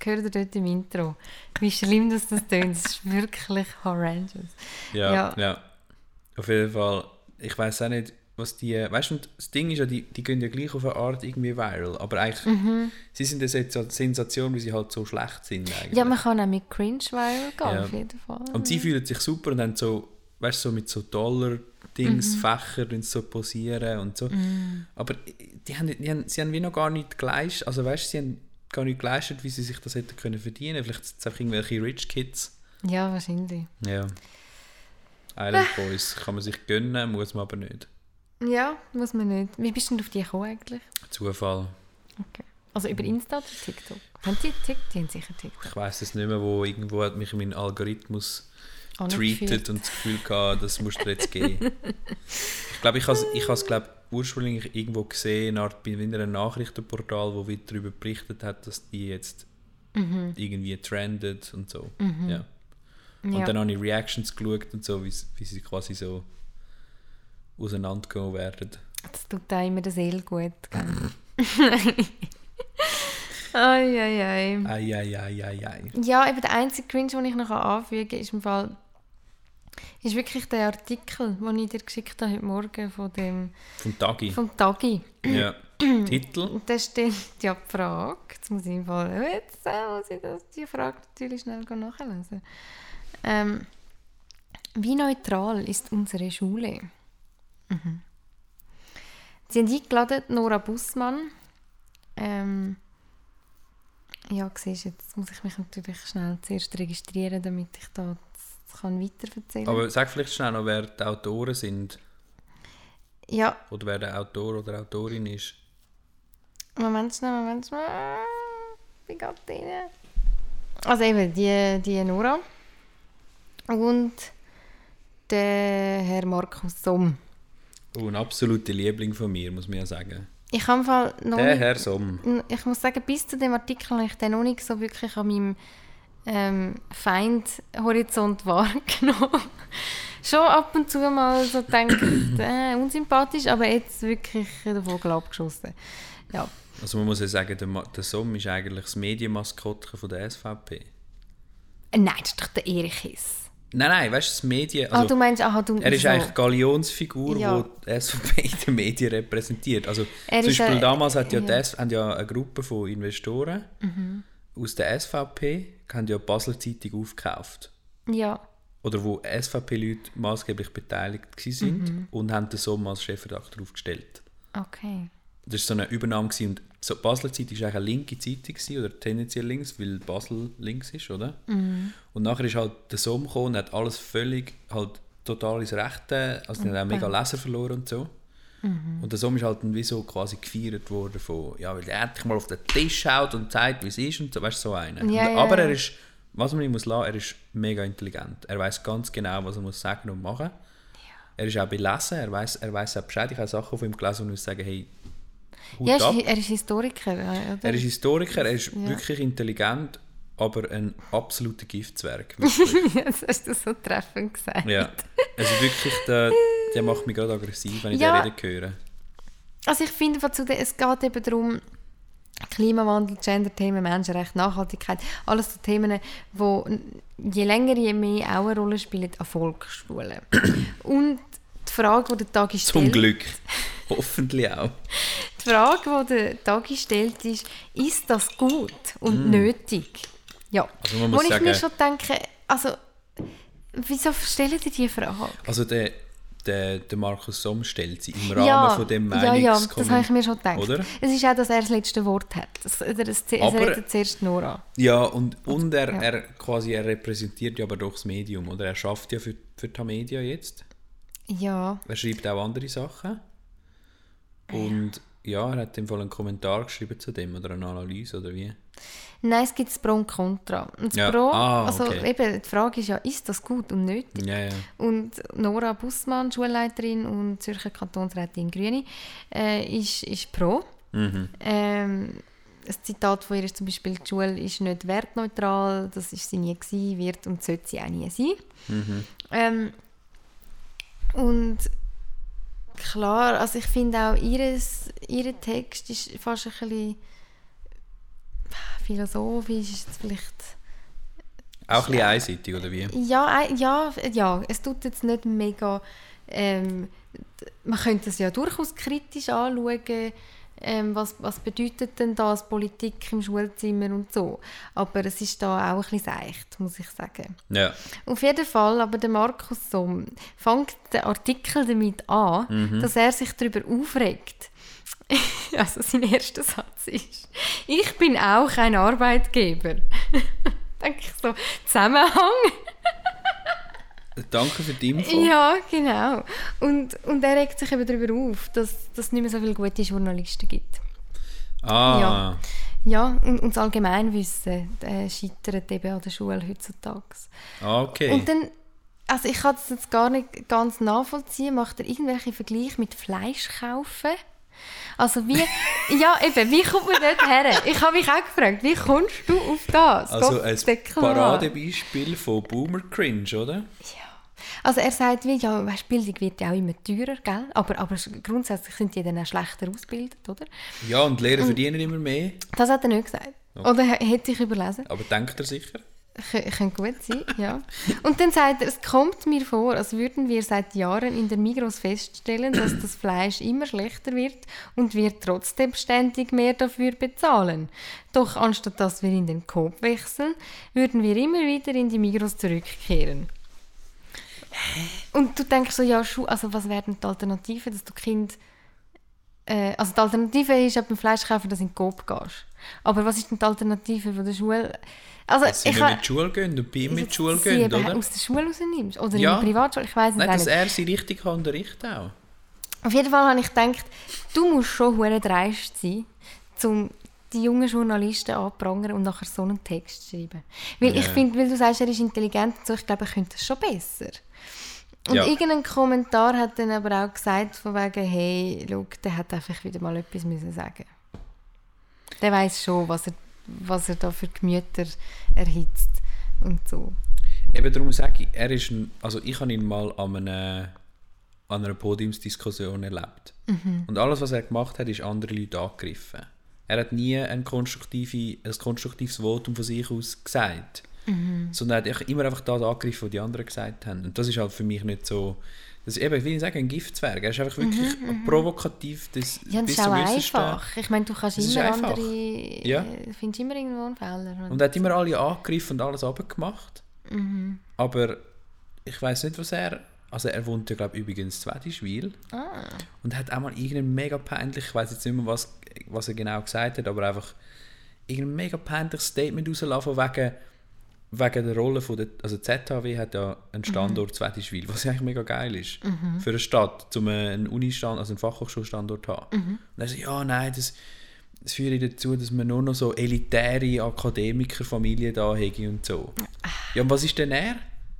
Speaker 4: Das gehört ihr dort im Intro. Wie schlimm das das tönt. Das ist wirklich horrendous.
Speaker 3: Ja, ja.
Speaker 4: ja.
Speaker 3: Auf jeden Fall, ich weiß auch nicht, was die. Weißt du, das Ding ist ja, die, die gehen ja gleich auf eine Art irgendwie viral. Aber eigentlich,
Speaker 4: Mhm.
Speaker 3: sie sind eine Sensa- Sensation, weil sie halt so schlecht sind. Eigentlich.
Speaker 4: Ja, man kann auch mit Cringe viral gehen,
Speaker 3: Ja.
Speaker 4: auf jeden Fall.
Speaker 3: Und sie fühlen sich super und haben so, weißt du, so mit so Dollar-Dings,
Speaker 4: Mhm.
Speaker 3: Fächer und so posieren und so. Aber die haben, die haben, sie haben wie noch gar nicht geleistet, also weißt du, sie haben gar nicht geleistet, wie sie sich das hätten können verdienen. Vielleicht sind es einfach irgendwelche Rich Kids.
Speaker 4: Ja, wahrscheinlich.
Speaker 3: Ja. Island Boys kann man sich gönnen, muss man aber nicht.
Speaker 4: Ja, muss man nicht. Wie bist du denn auf die gekommen eigentlich?
Speaker 3: Zufall.
Speaker 4: Okay. Also über Insta oder TikTok? Haben die TikTok? Die haben sicher TikTok.
Speaker 3: Ich weiß es nicht mehr, wo irgendwo hat mich mein Algorithmus. Treated und das Gefühl gehabt, das musst du jetzt geben. [LAUGHS] ich glaube, ich habe es ich has, glaub, ursprünglich irgendwo gesehen, eine Art bei einem Nachrichtenportal, wo wieder darüber berichtet hat, dass die jetzt irgendwie trendet und so. Ja. Und
Speaker 4: Ja.
Speaker 3: dann habe ich Reactions geschaut und so, wie, sie quasi so auseinandergegangen werden.
Speaker 4: Das tut da immer der Seele gut. gell? [LAUGHS] ai, ai, ai.
Speaker 3: Ei, ei, ei, ei, ei.
Speaker 4: Ja, eben der einzige Cringe, den ich noch anfügen kann, ist im Fall ist wirklich der Artikel, den ich dir geschickt habe heute Morgen von dem
Speaker 3: Vom Tagi.
Speaker 4: vom Tagi.
Speaker 3: Ja. [CLEARS THROAT] Titel?
Speaker 4: Und da stellt ja die Frage, jetzt muss ich im Fall, jetzt äh, muss ich das, die Frage natürlich schnell nachlesen. Ähm, wie neutral ist unsere Schule? Mhm. Sie haben eingeladen Nora Bussmann. Ähm, ja, siehst jetzt muss ich mich natürlich schnell zuerst registrieren, damit ich da das kann weiterverzählen.
Speaker 3: Aber sag vielleicht schnell noch, wer die Autoren sind.
Speaker 4: Ja,
Speaker 3: Oder wer der Autor oder Autorin ist.
Speaker 4: Moment schnell, Moment schnell. Wie geht denen? Also eben, die, die Nora. Und der Herr Markus Somm.
Speaker 3: Oh, ein absoluter Liebling von mir, muss man ja sagen.
Speaker 4: Ich habe Fall noch
Speaker 3: Der
Speaker 4: nicht,
Speaker 3: Herr Somm.
Speaker 4: ich muss sagen, bis zu dem Artikel habe ich den noch nicht so wirklich an meinem ähm, Feindhorizont [LAUGHS] wahrgenommen. Schon ab und zu mal so gedacht, [COUGHS] äh, unsympathisch, aber jetzt wirklich den Vogel abgeschossen. Ja,
Speaker 3: Also man muss ja sagen, der, Ma- der Somm ist eigentlich das Medienmaskottchen von der SVP.
Speaker 4: Nein, das ist doch der Erich Hiss.
Speaker 3: Nein, nein, weißt du, das Medien...
Speaker 4: ah,
Speaker 3: Also,
Speaker 4: du meinst, aha, du...
Speaker 3: er ist
Speaker 4: so.
Speaker 3: eigentlich Galionsfigur,
Speaker 4: Ja.
Speaker 3: die die SVP in den Medien repräsentiert. Also
Speaker 4: Er
Speaker 3: zum Beispiel
Speaker 4: ein-
Speaker 3: damals hat ja,
Speaker 4: ja. Mhm.
Speaker 3: Die haben ja eine Gruppe von Investoren aus der SVP haben ja die Basler Zeitung aufgekauft.
Speaker 4: Ja,
Speaker 3: Oder wo SVP-Leute maßgeblich beteiligt waren
Speaker 4: Mhm.
Speaker 3: und haben den Sommer als Chefredakteur aufgestellt.
Speaker 4: okay.
Speaker 3: Das war so eine Übernahme gewesen. und so, die Basler Zeitung war eigentlich eine linke Zeitung gewesen, oder tendenziell links, weil Basel links ist, oder?
Speaker 4: Mhm.
Speaker 3: Und nachher ist halt der Somm gekommen und hat alles völlig halt total ins Rechte, also die haben auch mega Leser verloren und so.
Speaker 4: Mhm.
Speaker 3: Und der Somm ist halt dann wie so quasi gefeiert worden von, ja, weil er endlich mal auf den Tisch schaut und zeigt, wie es ist und so, weißt so einer.
Speaker 4: Ja, ja,
Speaker 3: aber
Speaker 4: ja.
Speaker 3: er ist, was man ihm muss lassen, er ist mega intelligent. Er weiß ganz genau, was er muss sagen und machen. Er ist auch belesen, er weiß er weiß auch Bescheid. Ich habe Sachen von ihm gelesen und muss sagen, hey, Hut
Speaker 4: Ja, er
Speaker 3: ab.
Speaker 4: ist, er ist Historiker, oder?
Speaker 3: Er ist Historiker, er ist
Speaker 4: Ja.
Speaker 3: wirklich intelligent, aber ein absoluter Giftzwerg. [LAUGHS]
Speaker 4: das hast du so treffend gesagt.
Speaker 3: ja. Also wirklich, der, der macht mich gerade aggressiv, wenn ich
Speaker 4: Ja.
Speaker 3: den reden höre.
Speaker 4: Also ich finde, es geht eben darum, Klimawandel, Gender-Themen, Menschenrechte, Nachhaltigkeit, alles so Themen, wo je länger, je mehr auch eine Rolle spielen an Volksschulen. Und die Frage, die der Tagi stellt,
Speaker 3: Zum Glück. Hoffentlich auch.
Speaker 4: die Frage, die der Tagi stellt, ist, ist das gut und
Speaker 3: Mm.
Speaker 4: nötig? Ja.
Speaker 3: Also man
Speaker 4: Wo
Speaker 3: muss
Speaker 4: ich
Speaker 3: sagen,
Speaker 4: mir schon denke, also, wieso stellen die diese Frage?
Speaker 3: also der, der, der Markus Somm stellt sie im Rahmen
Speaker 4: ja,
Speaker 3: von dem
Speaker 4: ja, ja, das habe ich mir schon gedacht.
Speaker 3: Oder?
Speaker 4: Es ist auch, dass er das letzte Wort hat. Das, das, es
Speaker 3: Aber-
Speaker 4: redet zuerst Nora.
Speaker 3: Ja, und, und er,
Speaker 4: Ja.
Speaker 3: er quasi er repräsentiert ja aber doch das Medium, oder? Er schafft ja für, für die Media jetzt.
Speaker 4: Ja,
Speaker 3: Er schreibt auch andere Sachen. Und ja, er hat im Fall einen Kommentar geschrieben zu dem oder eine Analyse oder wie.
Speaker 4: nein, es gibt das Pro und Contra. Und das
Speaker 3: Ja,
Speaker 4: Pro,
Speaker 3: ah,
Speaker 4: also
Speaker 3: okay.
Speaker 4: eben, die Frage ist ja, ist das gut und nötig?
Speaker 3: Ja, ja.
Speaker 4: Und Nora Bussmann, Schulleiterin und Zürcher Kantonsrätin Grüne, äh, ist, ist pro.
Speaker 3: Mhm.
Speaker 4: Ähm, ein Zitat von ihr ist zum Beispiel, die Schule ist nicht wertneutral, das ist sie nie gewesen, wird und sollte sie auch nie sein.
Speaker 3: Mhm.
Speaker 4: Ähm, und klar, also ich finde auch, ihres, ihr Text ist fast ein bisschen philosophisch, ist vielleicht...
Speaker 3: Auch ein bisschen einseitig, oder wie?
Speaker 4: Ja, ja, ja, es tut jetzt nicht mega... Ähm, man könnte es ja durchaus kritisch anschauen, ähm, was, was bedeutet denn das Politik im Schulzimmer und so. Aber es ist da auch ein bisschen seicht, muss ich sagen.
Speaker 3: Ja.
Speaker 4: Auf jeden Fall, aber der Markus Somm fängt den Artikel damit an,
Speaker 3: Mhm.
Speaker 4: dass er sich darüber aufregt. [LAUGHS] also sein erster Satz ist, ich bin auch ein Arbeitgeber. [LAUGHS] Denke ich so, Zusammenhang? [LAUGHS]
Speaker 3: Danke für die Info.
Speaker 4: Ja, genau. Und, und er regt sich eben darüber auf, dass es nicht mehr so viele gute Journalisten gibt.
Speaker 3: Ah,
Speaker 4: Ja. Ja, und, und das Allgemeinwissen äh, scheitert eben an der Schule heutzutage.
Speaker 3: okay.
Speaker 4: Und dann, also ich kann das jetzt gar nicht ganz nachvollziehen, macht er irgendwelche Vergleiche mit Fleisch kaufen? Also wie, [LAUGHS] ja eben, wie kommt man dort her? Ich habe mich auch gefragt, wie kommst du auf das?
Speaker 3: Also
Speaker 4: Gott,
Speaker 3: ein. Paradebeispiel von Boomer Cringe, oder?
Speaker 4: Also er sagt, wie, ja, weißt, Bildung wird ja auch immer teurer, gell? Aber, aber grundsätzlich sind die dann auch schlechter ausgebildet, oder?
Speaker 3: Ja, und Lehrer verdienen immer mehr.
Speaker 4: Das hat er nicht gesagt. Oder h- hätte ich überlesen.
Speaker 3: Aber denkt er sicher?
Speaker 4: Könnte gut sein, ja. Und dann sagt er, es kommt mir vor, als würden wir seit Jahren in der Migros feststellen, dass das Fleisch immer schlechter wird und wir trotzdem ständig mehr dafür bezahlen. Doch anstatt dass wir in den Coop wechseln, würden wir immer wieder in die Migros zurückkehren. Und du denkst so, ja, Schu also was wäre denn die Alternative, dass du Kind... Äh, also die Alternative ist, ja beim Fleisch kaufen, dass du in den Coop gehst. Aber was ist denn die Alternative von der Schule? Also,
Speaker 3: Dass sie
Speaker 4: ich
Speaker 3: nicht
Speaker 4: ha-
Speaker 3: mit die Schule gehen und bei ihm mit die Schule
Speaker 4: sie
Speaker 3: gehen, oder?
Speaker 4: aus der Schule rausnimmst. Oder
Speaker 3: Ja.
Speaker 4: in der Privatschule, ich weiß es
Speaker 3: Nein, dass
Speaker 4: nicht.
Speaker 3: er sie richtig kann unterrichten auch.
Speaker 4: Auf jeden Fall habe ich gedacht, du musst schon hure dreist sein, um die jungen Journalisten anzuprangern und nachher so einen Text zu schreiben. Weil ich
Speaker 3: Ja.
Speaker 4: finde, weil du sagst, er ist intelligent und so, ich glaube, er könnte es schon besser. Und
Speaker 3: Ja.
Speaker 4: irgendein Kommentar hat dann aber auch gesagt, von wegen, hey, schau, der hat einfach wieder mal etwas müssen sagen. Der weiß schon, was er, was er da für Gemüter erhitzt und so.
Speaker 3: Eben darum sage ich, er ist ein, also ich habe ihn mal an einer, an einer Podiumsdiskussion erlebt.
Speaker 4: Mhm.
Speaker 3: Und alles, was er gemacht hat, ist andere Leute angegriffen. Er hat nie ein, konstruktive, ein konstruktives Votum von sich aus gesagt.
Speaker 4: Mhm.
Speaker 3: Sondern er hat immer einfach das angegriffen, was die anderen gesagt haben. Und das ist halt für mich nicht so... Das ist eben, wie ich sage, ein Giftzwerg. Er ist einfach wirklich provokativ bis,
Speaker 4: Mhm, Ja, und
Speaker 3: bis
Speaker 4: es ist auch einfach. Ich meine, du kannst
Speaker 3: ist
Speaker 4: immer andere...
Speaker 3: Ja.
Speaker 4: äh, findest immer irgendwo einen Fehler.
Speaker 3: Und er hat immer alle angegriffen und alles abgemacht.
Speaker 4: Mhm.
Speaker 3: Aber ich weiß nicht, was er. Also er wohnt ja, glaube ich, übrigens in Zwedischwil.
Speaker 4: Ah.
Speaker 3: Und hat auch mal irgendein mega peinlich, ich weiß jetzt nicht mehr, was, was er genau gesagt hat, aber einfach irgendein mega peinliches Statement rausgelassen, von wegen, wegen der Rolle von der, also ZHW hat ja einen Standort Zwedischwil, was ja eigentlich mega geil ist für eine Stadt, um einen Unistand, also einen Fachhochschulstandort zu haben. Und er so, ja, nein, das, das führt dazu, dass man nur noch so elitäre Akademikerfamilien da hätte und so. Ja, und was ist denn er?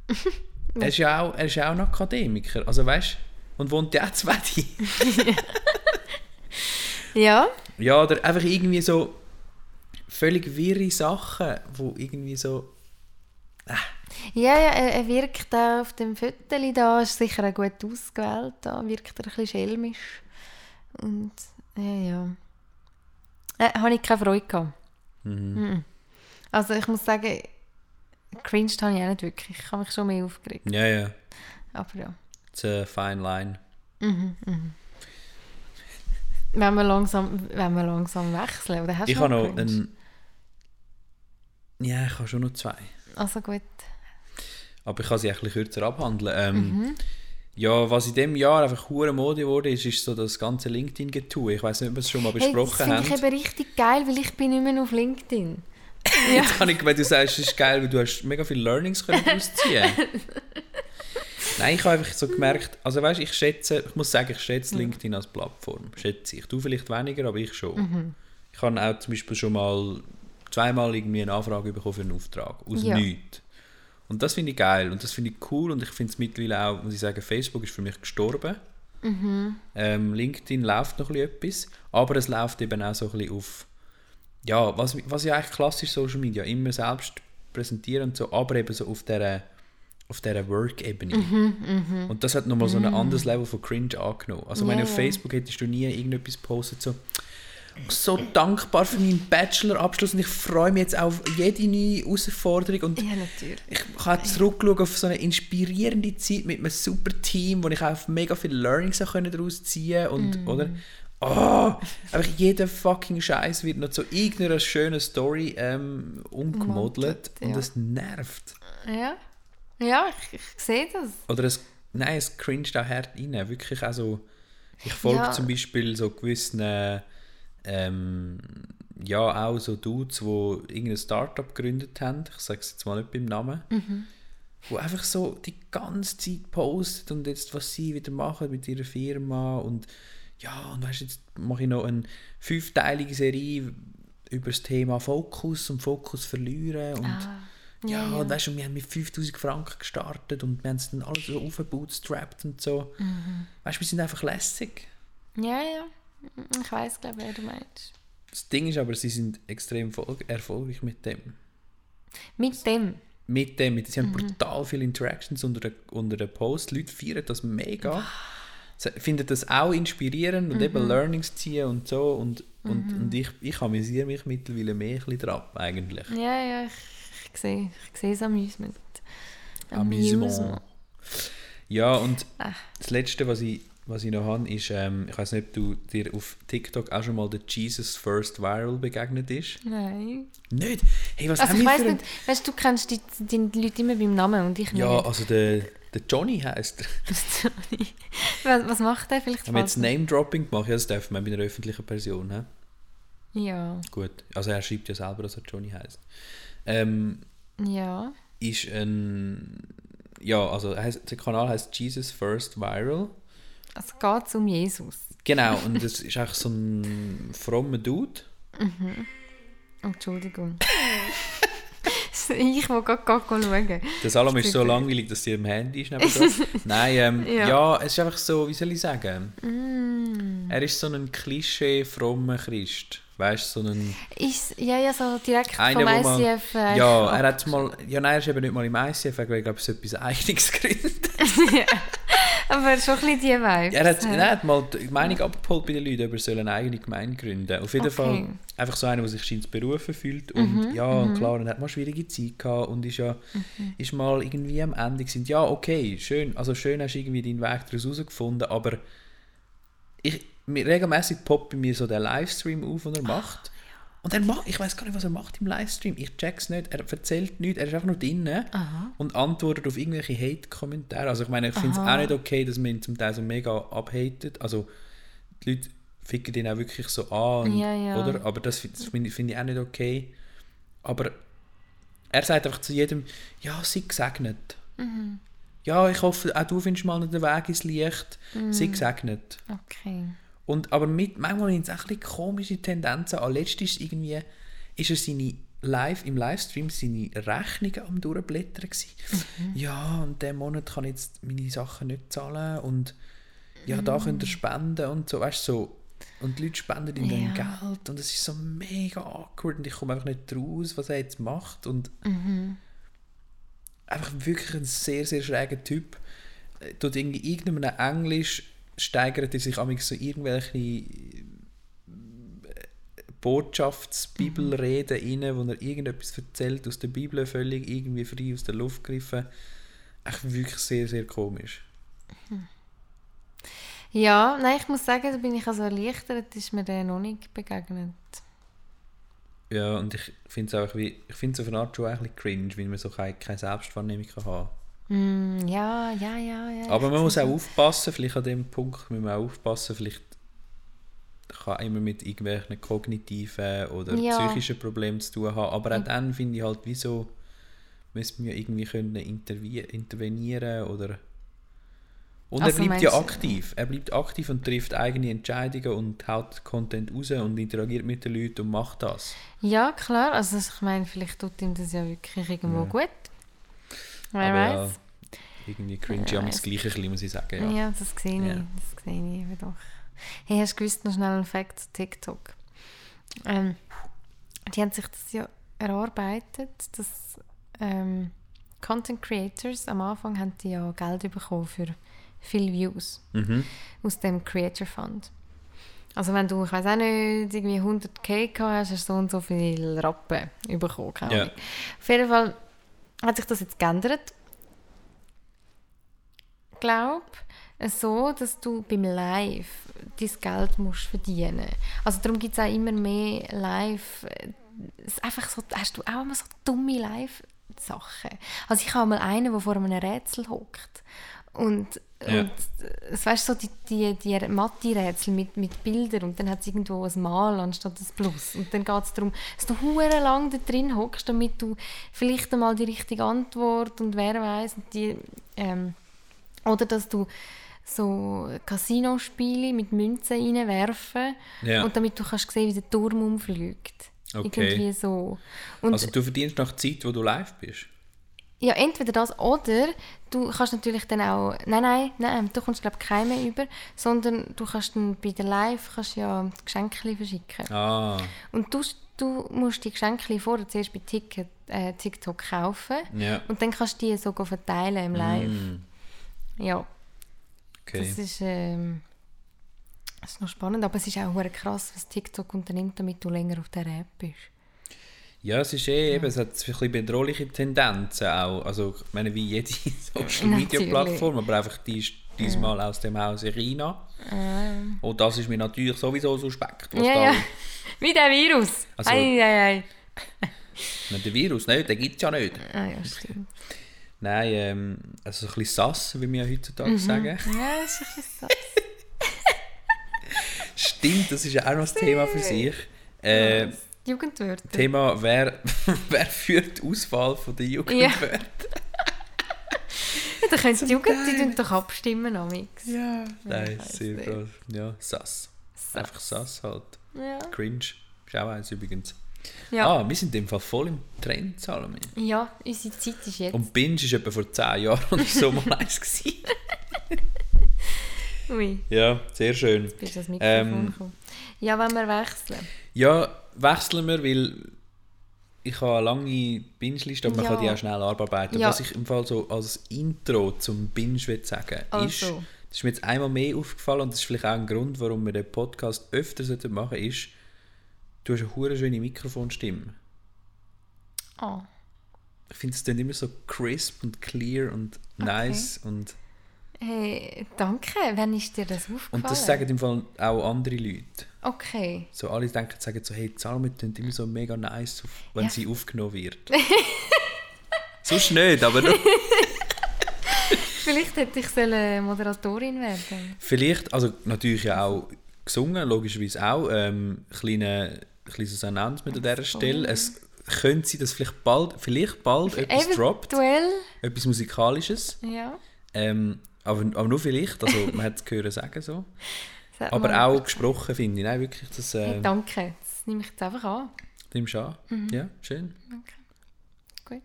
Speaker 3: [LAUGHS] er, ist ja auch, er ist ja auch ein Akademiker, also weißt und wohnt ja auch in Zwedi. [LAUGHS]
Speaker 4: Ja,
Speaker 3: Ja, oder einfach irgendwie so völlig wirre Sachen, wo irgendwie so...
Speaker 4: ja, ja er, wirkt auch auf dem Foto da, ist sicher auch gut ausgewählt, da wirkt er ein bisschen schelmisch. Und ja, ja. Äh, habe ich keine Freude gehabt. Mhm. Also ich muss sagen, cringe habe ich auch nicht wirklich. Ich habe mich schon mehr aufgeregt.
Speaker 3: Ja, ja,
Speaker 4: Aber ja.
Speaker 3: it's a fine line.
Speaker 4: Wenn wir langsam, wenn wir langsam wechseln, oder hast du
Speaker 3: Ich habe noch
Speaker 4: cringe?
Speaker 3: einen... Ja, ich habe schon noch zwei.
Speaker 4: Also gut.
Speaker 3: Aber ich kann sie ein bisschen kürzer abhandeln. Ähm,
Speaker 4: Mhm.
Speaker 3: Ja, was in diesem Jahr einfach hure Mode wurde, ist, ist so das ganze LinkedIn-Getue. Ich weiß nicht, ob wir es schon mal
Speaker 4: Hey, das
Speaker 3: besprochen
Speaker 4: finde ich
Speaker 3: haben.
Speaker 4: eben richtig geil, weil ich bin nicht mehr auf LinkedIn. [LAUGHS]
Speaker 3: Jetzt kann ich, wenn du sagst, es ist geil, weil du hast mega viele Learnings können daraus ziehen. [LAUGHS] Nein, ich habe einfach so gemerkt, also weißt, ich schätze, ich muss sagen, ich schätze LinkedIn als Plattform, schätze ich. Du vielleicht weniger, aber ich schon. Ich habe auch zum Beispiel schon mal zweimal irgendwie eine Anfrage bekommen für einen Auftrag, aus
Speaker 4: Ja.
Speaker 3: nichts. Und das finde ich geil und das finde ich cool und ich finde es mittlerweile auch, muss ich sagen, Facebook ist für mich gestorben. Ähm, LinkedIn läuft noch ein bisschen etwas, aber es läuft eben auch so ein bisschen auf, ja, was, was ja eigentlich klassisch Social Media, immer selbst präsentieren und so, aber eben so auf dieser auf dieser Work-Ebene. und das hat nochmal so ein anderes Level von Cringe angenommen. Also,
Speaker 4: Ja,
Speaker 3: meine, auf. Facebook hättest du nie irgendetwas gepostet, so so dankbar für meinen Bachelor-Abschluss und ich freue mich jetzt auf jede neue Herausforderung und
Speaker 4: Ja, natürlich.
Speaker 3: ich kann zurückschauen auf so eine inspirierende Zeit mit einem super Team, wo ich auch mega viele Learnings auch daraus ziehen und
Speaker 4: Mm.
Speaker 3: oder oh, einfach jeder fucking Scheiß wird noch zu irgendeiner schönen Story ähm, umgemodelt
Speaker 4: ja.
Speaker 3: und das nervt.
Speaker 4: Ja, ja ich, ich sehe das.
Speaker 3: Oder es, nein, es cringet auch hart rein. Wirklich also ich folge
Speaker 4: Ja.
Speaker 3: zum Beispiel so gewissen äh, ähm, ja auch so Dudes, die irgendein Startup gegründet haben. Ich sage es jetzt mal nicht beim Namen. Wo einfach so die ganze Zeit postet und jetzt was sie wieder machen mit ihrer Firma und ja und weißt jetzt mache ich noch eine fünfteilige Serie über das Thema Fokus und Fokus verlieren und
Speaker 4: Ah,
Speaker 3: ja,
Speaker 4: ja, ja.
Speaker 3: und weißt du, wir haben mit 5000 Franken gestartet und wir haben es dann alles so aufgebootstrapped und so.
Speaker 4: Mhm.
Speaker 3: Weißt du, wir sind einfach lässig.
Speaker 4: Ja, ja. Ich weiß, glaube ich, wer du meinst.
Speaker 3: Das Ding ist aber, sie sind extrem erfolg- erfolgreich mit dem.
Speaker 4: Mit dem.
Speaker 3: Mit dem, sie haben
Speaker 4: Mhm.
Speaker 3: brutal viele Interactions unter den, unter den Posts. Die Leute feiern das mega. Sie finden das auch inspirierend
Speaker 4: Mhm.
Speaker 3: und eben Learnings ziehen und so. Und, und, und ich, ich amüsiere mich mittlerweile mehr ein bisschen dran, eigentlich.
Speaker 4: Ja, ja, ich, ich sehe ich sehe das Amusement.
Speaker 3: Amüsement. Ja, und
Speaker 4: Ach.
Speaker 3: das Letzte, was ich, was ich noch habe, ist, ähm, ich weiß nicht, ob du dir auf TikTok auch schon mal der Jesus First Viral begegnet ist.
Speaker 4: Nein.
Speaker 3: Nicht? Hey, was
Speaker 4: Also
Speaker 3: haben
Speaker 4: ich
Speaker 3: wir
Speaker 4: weiß nicht, weißt du, du kennst die, die Leute immer beim Namen und ich nicht.
Speaker 3: Ja, also der, der Johnny heisst er. [LAUGHS]
Speaker 4: was, was macht der vielleicht
Speaker 3: Haben wir jetzt? Name-Dropping gemacht? Ja, das darf man bei einer öffentlichen Person. He?
Speaker 4: Ja,
Speaker 3: Gut. Also er schreibt ja selber, dass er Johnny heisst. Ähm,
Speaker 4: ja.
Speaker 3: ist ein... Ja, also er der Kanal heißt Jesus First Viral.
Speaker 4: Also geht es um Jesus.
Speaker 3: Genau, und das ist eigentlich so ein frommer Dude.
Speaker 4: Oh, Entschuldigung. Das ich, der gerade schauen
Speaker 3: Der Salom ist so langweilig, dass sie im Handy ist. [LAUGHS] Nein, ähm, ja.
Speaker 4: Ja.
Speaker 3: es ist einfach so, wie soll ich sagen?
Speaker 4: Mm.
Speaker 3: Er ist so ein Klischee frommer Christ. Weißt du, so ein...
Speaker 4: Ist, ja, ja, so direkt
Speaker 3: Einer,
Speaker 4: vom
Speaker 3: wo man-
Speaker 4: ICF. äh,
Speaker 3: Ja, er hat mal... Ja, nein, er ist eben nicht mal im ICF, er hat, glaube ich, so etwas Eigenes gegründet. [LAUGHS]
Speaker 4: Aber schon ein bisschen die Vibes.
Speaker 3: Er hat,
Speaker 4: ja.
Speaker 3: er hat mal die Meinung abgeholt bei den Leuten, ob er soll eine eigene Gemeinde gründen Auf jeden
Speaker 4: Okay.
Speaker 3: Fall einfach so einer, der sich scheint berufen fühlt. Und ja, und klar, und hat mal schwierige Zeit gehabt und ist ja ist mal irgendwie am Ende gewesen. Ja, okay, schön. Also schön hast du irgendwie deinen Weg daraus herausgefunden, aber ich, regelmäßig poppt bei mir so der Livestream auf, den er macht. Und er macht, ich weiß gar nicht, was er macht im Livestream. Ich check's nicht. Er erzählt nichts. Er ist einfach nur drinnen und antwortet auf irgendwelche Hate-Kommentare. Also ich meine, ich finde es auch nicht okay, dass man ihn zum Teil so mega abhatet. Also die Leute ficken ihn auch wirklich so an.
Speaker 4: Ja, ja.
Speaker 3: Oder? Aber das finde find ich- auch nicht okay. Aber er sagt einfach zu jedem, ja, sei gesegnet.
Speaker 4: Mhm.
Speaker 3: Ja, ich hoffe, auch du findest mal den Weg ins Licht. Sei
Speaker 4: Mhm.
Speaker 3: gesegnet.
Speaker 4: Okay.
Speaker 3: Und, aber mit, manchmal sind es auch ein komische Tendenzen. An letztes irgendwie, ist er seine live, im Livestream seine Rechnungen am durchblättern.
Speaker 4: Mhm.
Speaker 3: Ja, und diesen Monat kann ich jetzt meine Sachen nicht zahlen und ja, da
Speaker 4: Mhm.
Speaker 3: könnt ihr spenden und so, weißt so. Und die Leute spenden ihm dann
Speaker 4: Ja.
Speaker 3: Geld und es ist so mega awkward und ich komme einfach nicht raus, was er jetzt macht und
Speaker 4: Mhm.
Speaker 3: einfach wirklich ein sehr, sehr schräger Typ. Tut irgendwie irgendeinem Englisch steigert er sich amigs so irgendwelche äh, Botschaftsbibelreden rein, wo er irgendetwas erzählt aus der Bibel, völlig irgendwie frei aus der Luft gegriffen. Echt wirklich sehr, sehr komisch.
Speaker 4: Ja, nein, ich muss sagen, da bin ich also erleichtert, ist mir der noch nicht begegnet.
Speaker 3: Ja, und ich finde es auch wie, ich finde es auf eine Art schon ein bisschen cringe, weil man so keine, keine Selbstwahrnehmung kann haben
Speaker 4: Mm, ja, ja, ja, ja.
Speaker 3: Aber man muss auch aufpassen, vielleicht an dem Punkt müssen wir auch aufpassen, vielleicht kann immer mit irgendwelchen kognitiven oder
Speaker 4: Ja.
Speaker 3: psychischen Problemen zu tun haben. Aber auch dann finde ich halt, wieso müssen wir irgendwie können intervenieren oder und
Speaker 4: Also
Speaker 3: er bleibt ja aktiv. Er bleibt aktiv und trifft eigene Entscheidungen und haut Content raus und interagiert mit den Leuten und macht das.
Speaker 4: Ja, klar. Also ich meine, vielleicht tut ihm das ja wirklich irgendwo
Speaker 3: Ja.
Speaker 4: gut. Wer
Speaker 3: Aber ja,
Speaker 4: weiß.
Speaker 3: irgendwie cringe,
Speaker 4: Wer
Speaker 3: aber das. Gleiche, bisschen, muss ich sagen.
Speaker 4: Ja.
Speaker 3: Ja.
Speaker 4: das sehe ich.
Speaker 3: Ja.
Speaker 4: Das sehe ich doch. Hey, hast du gewusst, noch schnell einen Fact zu TikTok? Ähm, die haben sich das ja erarbeitet, dass ähm, Content Creators am Anfang haben die ja Geld bekommen für viele Views
Speaker 3: Mhm.
Speaker 4: aus dem Creator Fund. Also wenn du, ich weiß auch nicht, irgendwie 100k gehabt hast, hast du so und so viel Rappen bekommen.
Speaker 3: Ja.
Speaker 4: Auf jeden Fall hat sich das jetzt geändert. Ich glaube, so, dass du beim Live dein Geld musst verdienen Also darum gibt es auch immer mehr Live. Ist einfach so, hast du auch immer so dumme Live-Sachen. Also ich habe mal einen, der vor einem Rätsel hockt. Und,
Speaker 3: Ja.
Speaker 4: und es weißt so die, die, die Mathe-Rätsel mit, mit Bildern und dann hat es irgendwo ein Mal anstatt ein Plus. Und dann geht es darum, dass du hure lang da drin hockst, damit du vielleicht einmal die richtige Antwort und wer weiß die ähm, oder dass du so Casino-Spiele mit Münzen reinwerfen
Speaker 3: Ja.
Speaker 4: und damit du kannst sehen, wie der Turm umfliegt.
Speaker 3: Okay.
Speaker 4: Irgendwie so. Und
Speaker 3: Also du verdienst nach Zeit, wo du live bist?
Speaker 4: Ja, entweder das oder du kannst natürlich dann auch, nein, nein, nein, du kommst glaube ich keine mehr über, sondern du kannst dann bei der Live kannst ja Geschenke verschicken.
Speaker 3: Ah,
Speaker 4: Und du, du musst die Geschenke vorher zuerst bei Ticket, äh, TikTok kaufen
Speaker 3: ja.
Speaker 4: und dann kannst du die sogar verteilen im Live.
Speaker 3: Mm,
Speaker 4: Ja,
Speaker 3: okay.
Speaker 4: das ist, ähm, das ist noch spannend, aber es ist auch krass, was TikTok unternimmt, damit du länger auf der App bist.
Speaker 3: Ja, es ist eh eben, es hat ein bisschen bedrohliche Tendenzen auch. Also, ich meine, wie jede [LAUGHS] Social Media Plattform, aber einfach die ist diesmal aus dem Hause China. Und das ist mir natürlich sowieso suspekt. Was
Speaker 4: Ja,
Speaker 3: da
Speaker 4: ja. [LAUGHS] Wie der Virus.
Speaker 3: Also-
Speaker 4: ei, ei, ei. [LAUGHS]
Speaker 3: Nein, der Virus, nein, den gibt es ja nicht.
Speaker 4: Ah, ja, stimmt.
Speaker 3: Nein, ähm, also ein bisschen sass, wie wir ja heutzutage
Speaker 4: Mhm.
Speaker 3: sagen.
Speaker 4: Ja, das ist ein bisschen so.
Speaker 3: Stimmt, das ist ja auch noch das Thema für sich. Äh,
Speaker 4: Jugendwörter.
Speaker 3: Thema, wer, [LAUGHS] wer führt die Auswahl von der Jugendwörter?
Speaker 4: Ja, da können die Jugend, die tun doch abstimmen amix.
Speaker 3: Ja. Nein, sehr
Speaker 4: nicht.
Speaker 3: groß. Ja, sass. Einfach sass halt.
Speaker 4: Ja.
Speaker 3: Cringe. Ist auch eins übrigens.
Speaker 4: Ja.
Speaker 3: Ah, wir sind in dem Fall voll im Trend, Salome.
Speaker 4: ja, unsere Zeit ist jetzt.
Speaker 3: Und Binge war etwa vor 10 Jahren und so mal [LAUGHS] eins.
Speaker 4: Ui,
Speaker 3: Ja, sehr schön.
Speaker 4: bist du das Mikrofon
Speaker 3: Ähm,
Speaker 4: gekommen. Ja, wenn wir wechseln.
Speaker 3: Ja, wechseln wir, weil ich habe eine lange Binge-Liste, aber man
Speaker 4: Ja.
Speaker 3: kann die auch schnell abarbeiten.
Speaker 4: Ja.
Speaker 3: Was ich im Fall so als Intro zum Binge will sagen ist,
Speaker 4: Also.
Speaker 3: das ist mir jetzt einmal mehr aufgefallen und das ist vielleicht auch ein Grund, warum wir den Podcast öfter sollten machen ist, du hast eine hure schöne Mikrofonstimme.
Speaker 4: Oh.
Speaker 3: Ich finde es dann immer so crisp und clear und nice und,
Speaker 4: Hey, danke. Wann ist dir das aufgefallen?
Speaker 3: und das sagen im Fall auch andere Leute.
Speaker 4: Okay.
Speaker 3: So alle denken, sagen so, hey, Salome klingt immer so mega nice, wenn
Speaker 4: Ja.
Speaker 3: sie aufgenommen wird. [LAUGHS] Sonst nicht, aber [LAUGHS]
Speaker 4: Vielleicht hätte ich sollen Moderatorin werden
Speaker 3: vielleicht, also natürlich ja auch gesungen, logischerweise auch. Ähm, kleine, kleines Announcement an dieser Stelle. Es könnte sein, dass vielleicht bald, vielleicht bald etwas droppt,
Speaker 4: Eventuell.
Speaker 3: etwas Musikalisches.
Speaker 4: Ja.
Speaker 3: Ähm, aber, aber nur vielleicht, also man hat es [LAUGHS] gehört sagen so. Aber auch gesprochen finde ich, nein, wirklich, das
Speaker 4: Hey,
Speaker 3: äh,
Speaker 4: danke. Das nehme ich jetzt einfach an.
Speaker 3: nimmst du an.
Speaker 4: Mhm.
Speaker 3: Ja, schön.
Speaker 4: Gut.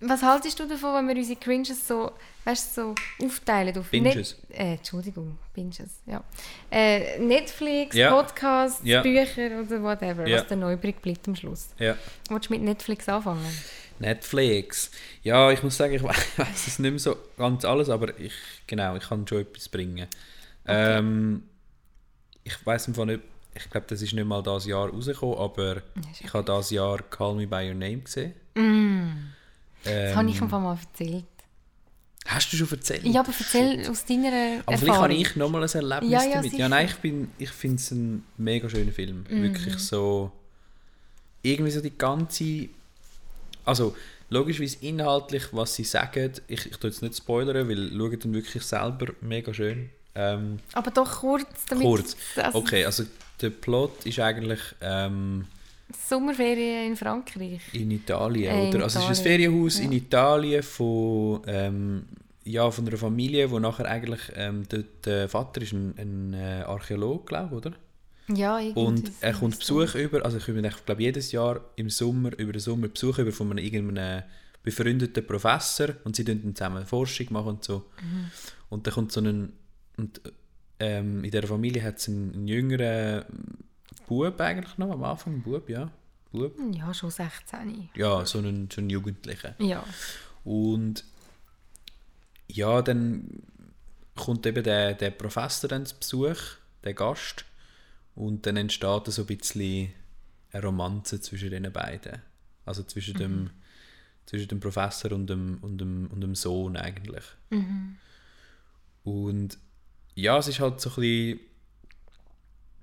Speaker 4: Was haltest du davon, wenn wir unsere Cringes so, weißt, so aufteilen auf
Speaker 3: Binges.
Speaker 4: Net äh, Entschuldigung, Binges, ja. Äh, Netflix,
Speaker 3: Ja.
Speaker 4: Podcasts,
Speaker 3: Ja.
Speaker 4: Bücher oder whatever,
Speaker 3: Ja.
Speaker 4: was dann noch übrig bleibt am Schluss.
Speaker 3: Ja.
Speaker 4: Willst du mit Netflix anfangen?
Speaker 3: Netflix. Ja, ich muss sagen, ich we- [LAUGHS] weiß es nicht mehr so ganz alles, aber ich, genau, ich kann schon etwas bringen. Ähm, ich weiß im Fall nicht, ich glaube, das ist nicht mal das Jahr rausgekommen, aber ich habe das Jahr Call Me By Your Name gesehen.
Speaker 4: Das
Speaker 3: Ähm,
Speaker 4: habe ich einfach mal erzählt.
Speaker 3: Hast du schon erzählt?
Speaker 4: Ja, aber erzähl aus deiner
Speaker 3: Aber vielleicht
Speaker 4: Erfahrung.
Speaker 3: habe ich nochmal ein Erlebnis
Speaker 4: Ja, ja,
Speaker 3: damit.
Speaker 4: sicher.
Speaker 3: Ja, nein, ich, bin, ich finde es ein mega schöner Film.
Speaker 4: Mhm.
Speaker 3: Wirklich so. Irgendwie so die ganze. Also, logischerweise inhaltlich, was sie sagen, ich, ich tue jetzt nicht spoilern, weil schaut dann wirklich selber mega schön. Ähm,
Speaker 4: Aber doch kurz, damit
Speaker 3: kurz.
Speaker 4: Also,
Speaker 3: Okay, also der Plot ist eigentlich ähm,
Speaker 4: Sommerferien in Frankreich.
Speaker 3: in Italien,
Speaker 4: Äh, in
Speaker 3: oder? Also es ist ein
Speaker 4: Italien,
Speaker 3: Ferienhaus
Speaker 4: ja.
Speaker 3: in Italien von, ähm, ja, von einer Familie, wo nachher eigentlich ähm, der, der Vater ist ein, ein äh, Archäologe, glaube oder?
Speaker 4: Ja,
Speaker 3: Und er kommt. Besuch über, also ich komme glaube jedes Jahr im Sommer über den Sommer Besuch über von einem irgendeinem befreundeten Professor und sie dann zusammen Forschung machen und so.
Speaker 4: Mhm.
Speaker 3: Und dann kommt so ein und ähm, in dieser Familie hat es einen, einen jüngeren Bub eigentlich noch am Anfang, ein Bub, ja, Bub,
Speaker 4: Ja, schon 16.
Speaker 3: ja, so einen, so einen Jugendlichen.
Speaker 4: Ja.
Speaker 3: Und ja, dann kommt eben der, der Professor dann zu Besuch, der Gast, und dann entsteht so ein bisschen eine Romanze zwischen den beiden. Also zwischen, dem, zwischen dem Professor und dem, und dem, und dem Sohn eigentlich. Und ja, es ist halt so ein bisschen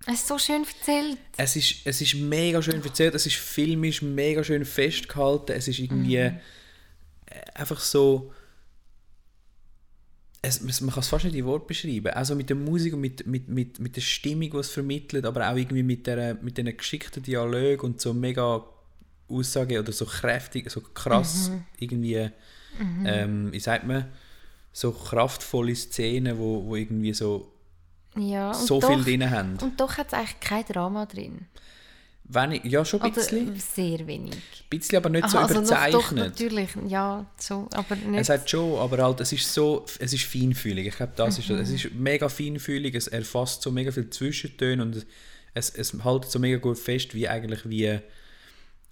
Speaker 4: Es ist so schön erzählt.
Speaker 3: es ist, es ist mega schön erzählt, es ist filmisch mega schön festgehalten, es ist irgendwie äh, einfach so. Es, man kann es fast nicht in Wort beschreiben. Also mit der Musik und mit, mit, mit, mit der Stimmung, die es vermittelt, aber auch irgendwie mit, der, mit diesen geschickten Dialogen und so mega Aussage oder so kräftig, so krass irgendwie, ähm, wie sagt man, so kraftvolle Szenen, wo, wo irgendwie so,
Speaker 4: Ja,
Speaker 3: so
Speaker 4: doch,
Speaker 3: viel drin haben.
Speaker 4: Und doch hat es eigentlich kein Drama drin.
Speaker 3: wenig, ja schon ein
Speaker 4: Oder
Speaker 3: bisschen,
Speaker 4: sehr wenig.
Speaker 3: ein bisschen aber nicht so
Speaker 4: Aha, also noch- doch,
Speaker 3: überzeichnet.
Speaker 4: natürlich, ja, so, aber nicht...
Speaker 3: Es hat schon, aber halt, es ist so, es ist feinfühlig. Ich glaube, das ist das.
Speaker 4: Mhm.
Speaker 3: Es ist mega feinfühlig, es erfasst so mega viele Zwischentöne und es, es hält so mega gut fest, wie eigentlich wie,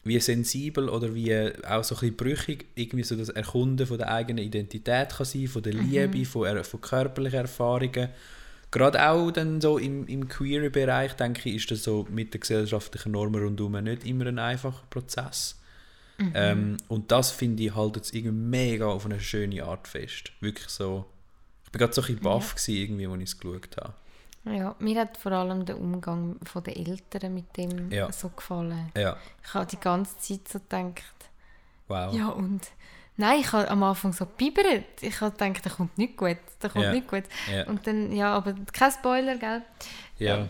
Speaker 3: wie sensibel oder wie auch so ein bisschen brüchig irgendwie so das Erkunden von der eigenen Identität kann sein, von der
Speaker 4: Mhm.
Speaker 3: Liebe, von, er- von körperlichen Erfahrungen. Gerade auch dann so im, im queeren Bereich, denke ich, ist das so mit den gesellschaftlichen Normen rundherum nicht immer ein einfacher Prozess. Ähm, und das finde ich halt jetzt irgendwie mega auf eine schöne Art fest. Wirklich so. Ich bin gerade so ein bisschen baff gewesen, irgendwie, als ich es geschaut habe.
Speaker 4: Ja, mir hat vor allem der Umgang von den Eltern mit dem
Speaker 3: Ja.
Speaker 4: so gefallen.
Speaker 3: Ja,
Speaker 4: Ich habe die ganze Zeit so gedacht,
Speaker 3: wow.
Speaker 4: ja und... Nein, ich habe am Anfang so bibbert. Ich habe gedacht, da kommt nicht gut, da kommt
Speaker 3: Ja.
Speaker 4: nicht gut.
Speaker 3: Ja.
Speaker 4: Und dann, ja, aber kein Spoiler, gell?
Speaker 3: ja.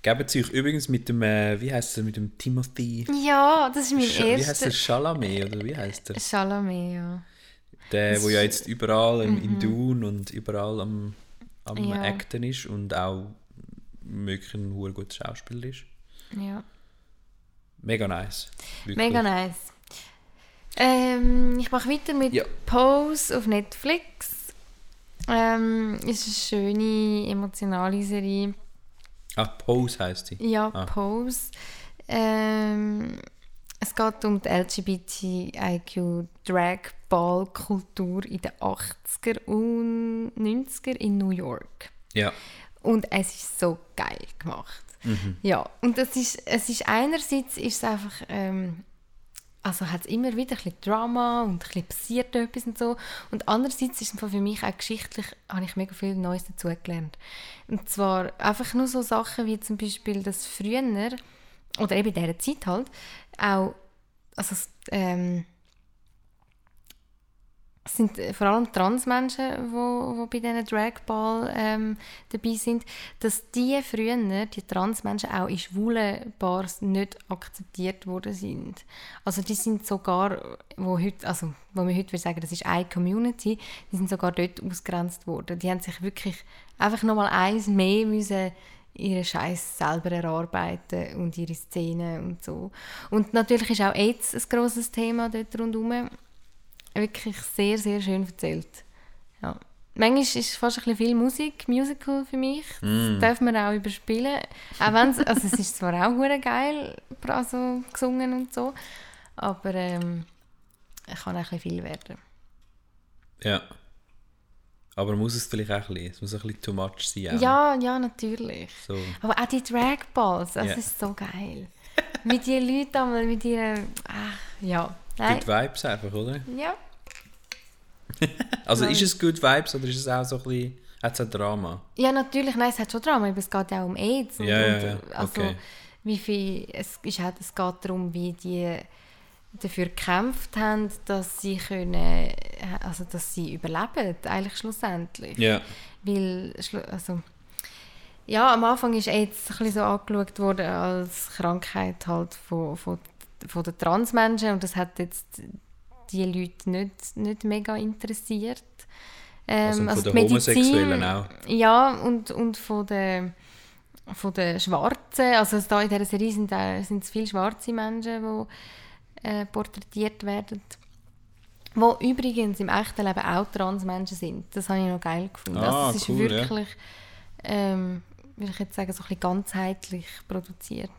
Speaker 3: Geben Sie euch übrigens mit dem, äh, wie heißt er, mit dem Timothy.
Speaker 4: Ja, das ist mein
Speaker 3: Sch- wie heißt
Speaker 4: erster...
Speaker 3: der? Chalamet oder wie heißt der?
Speaker 4: Chalamet, ja.
Speaker 3: Der,
Speaker 4: Das
Speaker 3: wo ja jetzt überall im, in Dune und überall am, am
Speaker 4: Ja.
Speaker 3: Acten ist und auch wirklich ein hure guter Schauspieler ist.
Speaker 4: ja.
Speaker 3: Mega nice. Wirklich.
Speaker 4: Mega nice. Ähm, ich mache weiter mit
Speaker 3: Ja.
Speaker 4: Pose auf Netflix. Ähm, ist eine schöne, emotionale Serie.
Speaker 3: Ah, Pose heisst sie.
Speaker 4: Ja,
Speaker 3: Ah.
Speaker 4: Pose. Ähm, es geht um die LGBTIQ-Drag-Ball-Kultur in den 80er und 90er in New York.
Speaker 3: Ja.
Speaker 4: Und es ist so geil gemacht. Ja, und das ist, es ist einerseits ist es einfach, ähm, also hat es immer wieder ein bisschen Drama und ein bisschen passiert etwas und so. Und andererseits ist es für mich auch geschichtlich, habe ich mega viel Neues dazugelernt. Und zwar einfach nur so Sachen wie zum Beispiel, dass früher, oder eben in dieser Zeit halt, auch, also ähm, es sind äh, vor allem Transmenschen, wo, wo bei diesen Dragball ähm, dabei sind, dass die früher, die Transmenschen, auch in schwulen Bars nicht akzeptiert worden sind. Also die sind sogar, wo, heute, also, wo wir heute sagen, das ist eine Community, die sind sogar dort ausgrenzt worden. Die haben sich wirklich einfach nochmal eins mehr müssen ihre Scheiß selber erarbeiten und ihre Szenen und so. Und natürlich ist auch AIDS ein grosses Thema dort rundherum wirklich sehr, sehr schön erzählt. Ja. Manchmal ist es fast ein bisschen viel Musik, Musical für mich. Das darf man auch überspielen. Auch wenn's, also es ist zwar auch hure geil, also gesungen und so, aber ähm, es kann auch ein bisschen viel werden.
Speaker 3: Ja. Aber muss es vielleicht auch ein bisschen, es muss ein bisschen too much sein. auch.
Speaker 4: Ja, ja, natürlich.
Speaker 3: So.
Speaker 4: Aber auch die Dragballs, das
Speaker 3: Ja.
Speaker 4: ist so geil. mit den Leuten einmal, mit ihren... Ach, ja. Nein.
Speaker 3: Good Vibes einfach, oder?
Speaker 4: Ja. [LAUGHS]
Speaker 3: Also
Speaker 4: Nein.
Speaker 3: ist es Good Vibes oder ist es auch so ein bisschen, hat es ein Drama?
Speaker 4: Ja, natürlich, nein, es hat schon Drama, aber es geht ja auch um AIDS.
Speaker 3: Ja, ja, ja,
Speaker 4: Also,
Speaker 3: okay.
Speaker 4: wie viel, es, ist halt, es geht darum, wie die dafür gekämpft haben, dass sie können, also dass sie überleben, eigentlich schlussendlich.
Speaker 3: Ja.
Speaker 4: Weil, also, ja, am Anfang ist AIDS ein bisschen so angeschaut worden als Krankheit halt von, von, von den Transmenschen und das hat jetzt die Leute nicht, nicht mega interessiert. Ähm,
Speaker 3: Also von den
Speaker 4: die Medizin-
Speaker 3: Homosexuellen auch.
Speaker 4: Ja, und, und von den, von den Schwarzen, also da in dieser Serie sind, sind es viele schwarze Menschen, die äh, porträtiert werden. Wo übrigens im echten Leben auch Transmenschen sind. Das habe ich noch geil gefunden.
Speaker 3: Ah,
Speaker 4: also es ist
Speaker 3: cool, ja.
Speaker 4: wirklich, ähm, würde ich jetzt sagen, so ein bisschen ganzheitlich produziert.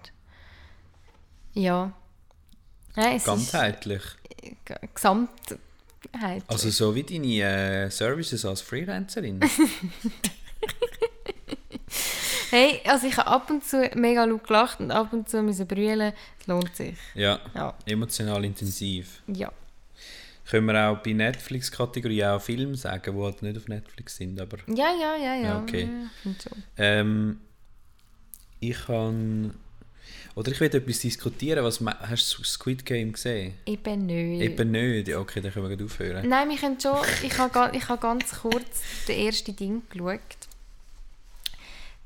Speaker 4: Ja. Nein, es
Speaker 3: Ganzheitlich.
Speaker 4: ist gesamtheitlich.
Speaker 3: Also so wie deine äh, Services als Freelancerin. [LAUGHS]
Speaker 4: Hey, also ich habe ab und zu mega laut gelacht und ab und zu müssen brüllen. Es lohnt sich.
Speaker 3: ja.
Speaker 4: Ja.
Speaker 3: Emotional intensiv.
Speaker 4: Ja.
Speaker 3: Können wir auch bei Netflix-Kategorie auch Filme sagen, die halt nicht auf Netflix sind, aber...
Speaker 4: Ja, ja, ja, ja.
Speaker 3: Ja, okay.
Speaker 4: Ja, schon.
Speaker 3: Ähm, ich kann... Oder ich will etwas diskutieren. Was, hast du Squid Game gesehen?
Speaker 4: Eben nicht.
Speaker 3: Eben nicht. Okay, dann können wir gleich aufhören.
Speaker 4: Nein, wir können schon. Ich habe, ich habe ganz kurz den ersten Ding geschaut.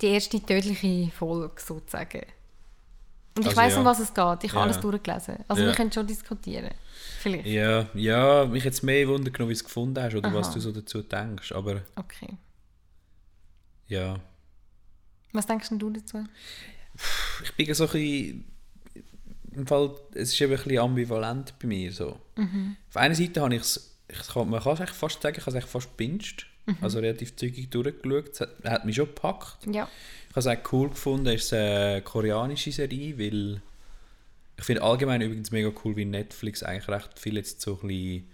Speaker 4: Die erste tödliche Folge sozusagen. Und ich
Speaker 3: Also
Speaker 4: weiß
Speaker 3: ja.
Speaker 4: um was es geht. Ich habe
Speaker 3: Ja.
Speaker 4: alles durchgelesen. Also
Speaker 3: Ja.
Speaker 4: wir können schon diskutieren. Vielleicht.
Speaker 3: Ja, ja, mich jetzt mehr Wunder genommen, wie du es gefunden hast oder was
Speaker 4: Aha.
Speaker 3: du so dazu denkst. Aber
Speaker 4: Okay.
Speaker 3: ja,
Speaker 4: Was denkst denn du dazu?
Speaker 3: Ich bin so ein bisschen im Fall, es ist eben ein bisschen ambivalent bei mir so. Auf einer Seite habe ich es, ich kann, man kann es fast sagen, ich habe es fast gebinged. Also relativ zügig durchgeschaut. Es hat, hat mich schon gepackt.
Speaker 4: Ja.
Speaker 3: Ich habe es auch cool gefunden, es ist eine koreanische Serie, weil ich finde allgemein übrigens mega cool, wie Netflix eigentlich recht viel jetzt so ein bisschen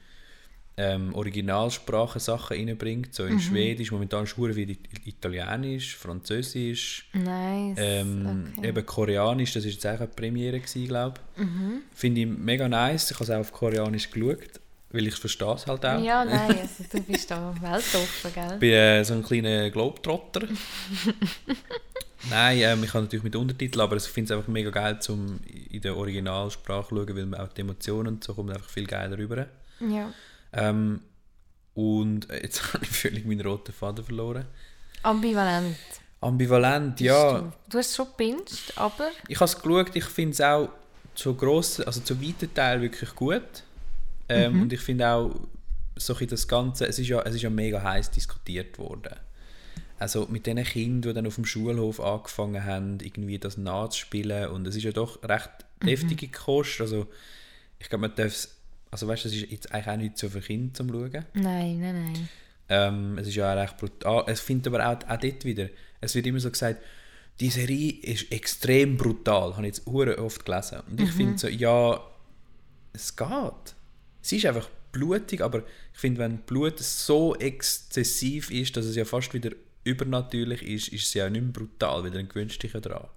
Speaker 3: ähm, Originalsprachen-Sachen reinbringt. So in Schwedisch, momentan es wie Italienisch, Französisch,
Speaker 4: Nice.
Speaker 3: ähm,
Speaker 4: okay.
Speaker 3: eben Koreanisch, das war jetzt auch eine Premiere, glaube ich. Finde ich mega nice. Ich habe es auch auf Koreanisch geschaut, weil ich verstehe es halt auch.
Speaker 4: Ja, [LAUGHS] nein, also du bist da weltoffen, gell?
Speaker 3: Ich bin äh, so ein kleiner Globetrotter. [LAUGHS] Nein, ähm, ich habe natürlich mit Untertiteln, aber ich finde es einfach mega geil, zum in der Originalsprache zu schauen, weil man auch die Emotionen und so kommt einfach viel geiler rüber.
Speaker 4: Ja.
Speaker 3: Ähm, und äh, jetzt [LAUGHS] habe ich völlig meinen roten Faden verloren.
Speaker 4: Ambivalent.
Speaker 3: Ambivalent, ja.
Speaker 4: Du. du hast es schon gebinged, aber...
Speaker 3: Ich habe es geschaut, ich finde es auch zu grossen, also zu weiten Teil wirklich gut. Ähm, Und ich finde auch, so das Ganze, es ist, ja, es ist ja mega heiß diskutiert worden. Also mit den Kindern, die dann auf dem Schulhof angefangen haben, irgendwie das nachzuspielen und es ist ja doch recht deftige Kost, also ich glaube, man darf es, also weißt du, es ist jetzt eigentlich auch nicht so für Kinder zum Schauen.
Speaker 4: Nein, nein, nein.
Speaker 3: Ähm, es ist ja auch recht brutal. Es findet aber auch, auch dort wieder, es wird immer so gesagt, die Serie ist extrem brutal, habe ich jetzt oft gelesen. Und ich finde so, ja, es geht. Es ist einfach blutig, aber ich finde, wenn Blut so exzessiv ist, dass es ja fast wieder übernatürlich ist, ist es ja nicht mehr brutal, weil dann gewöhnst du dich ja dran.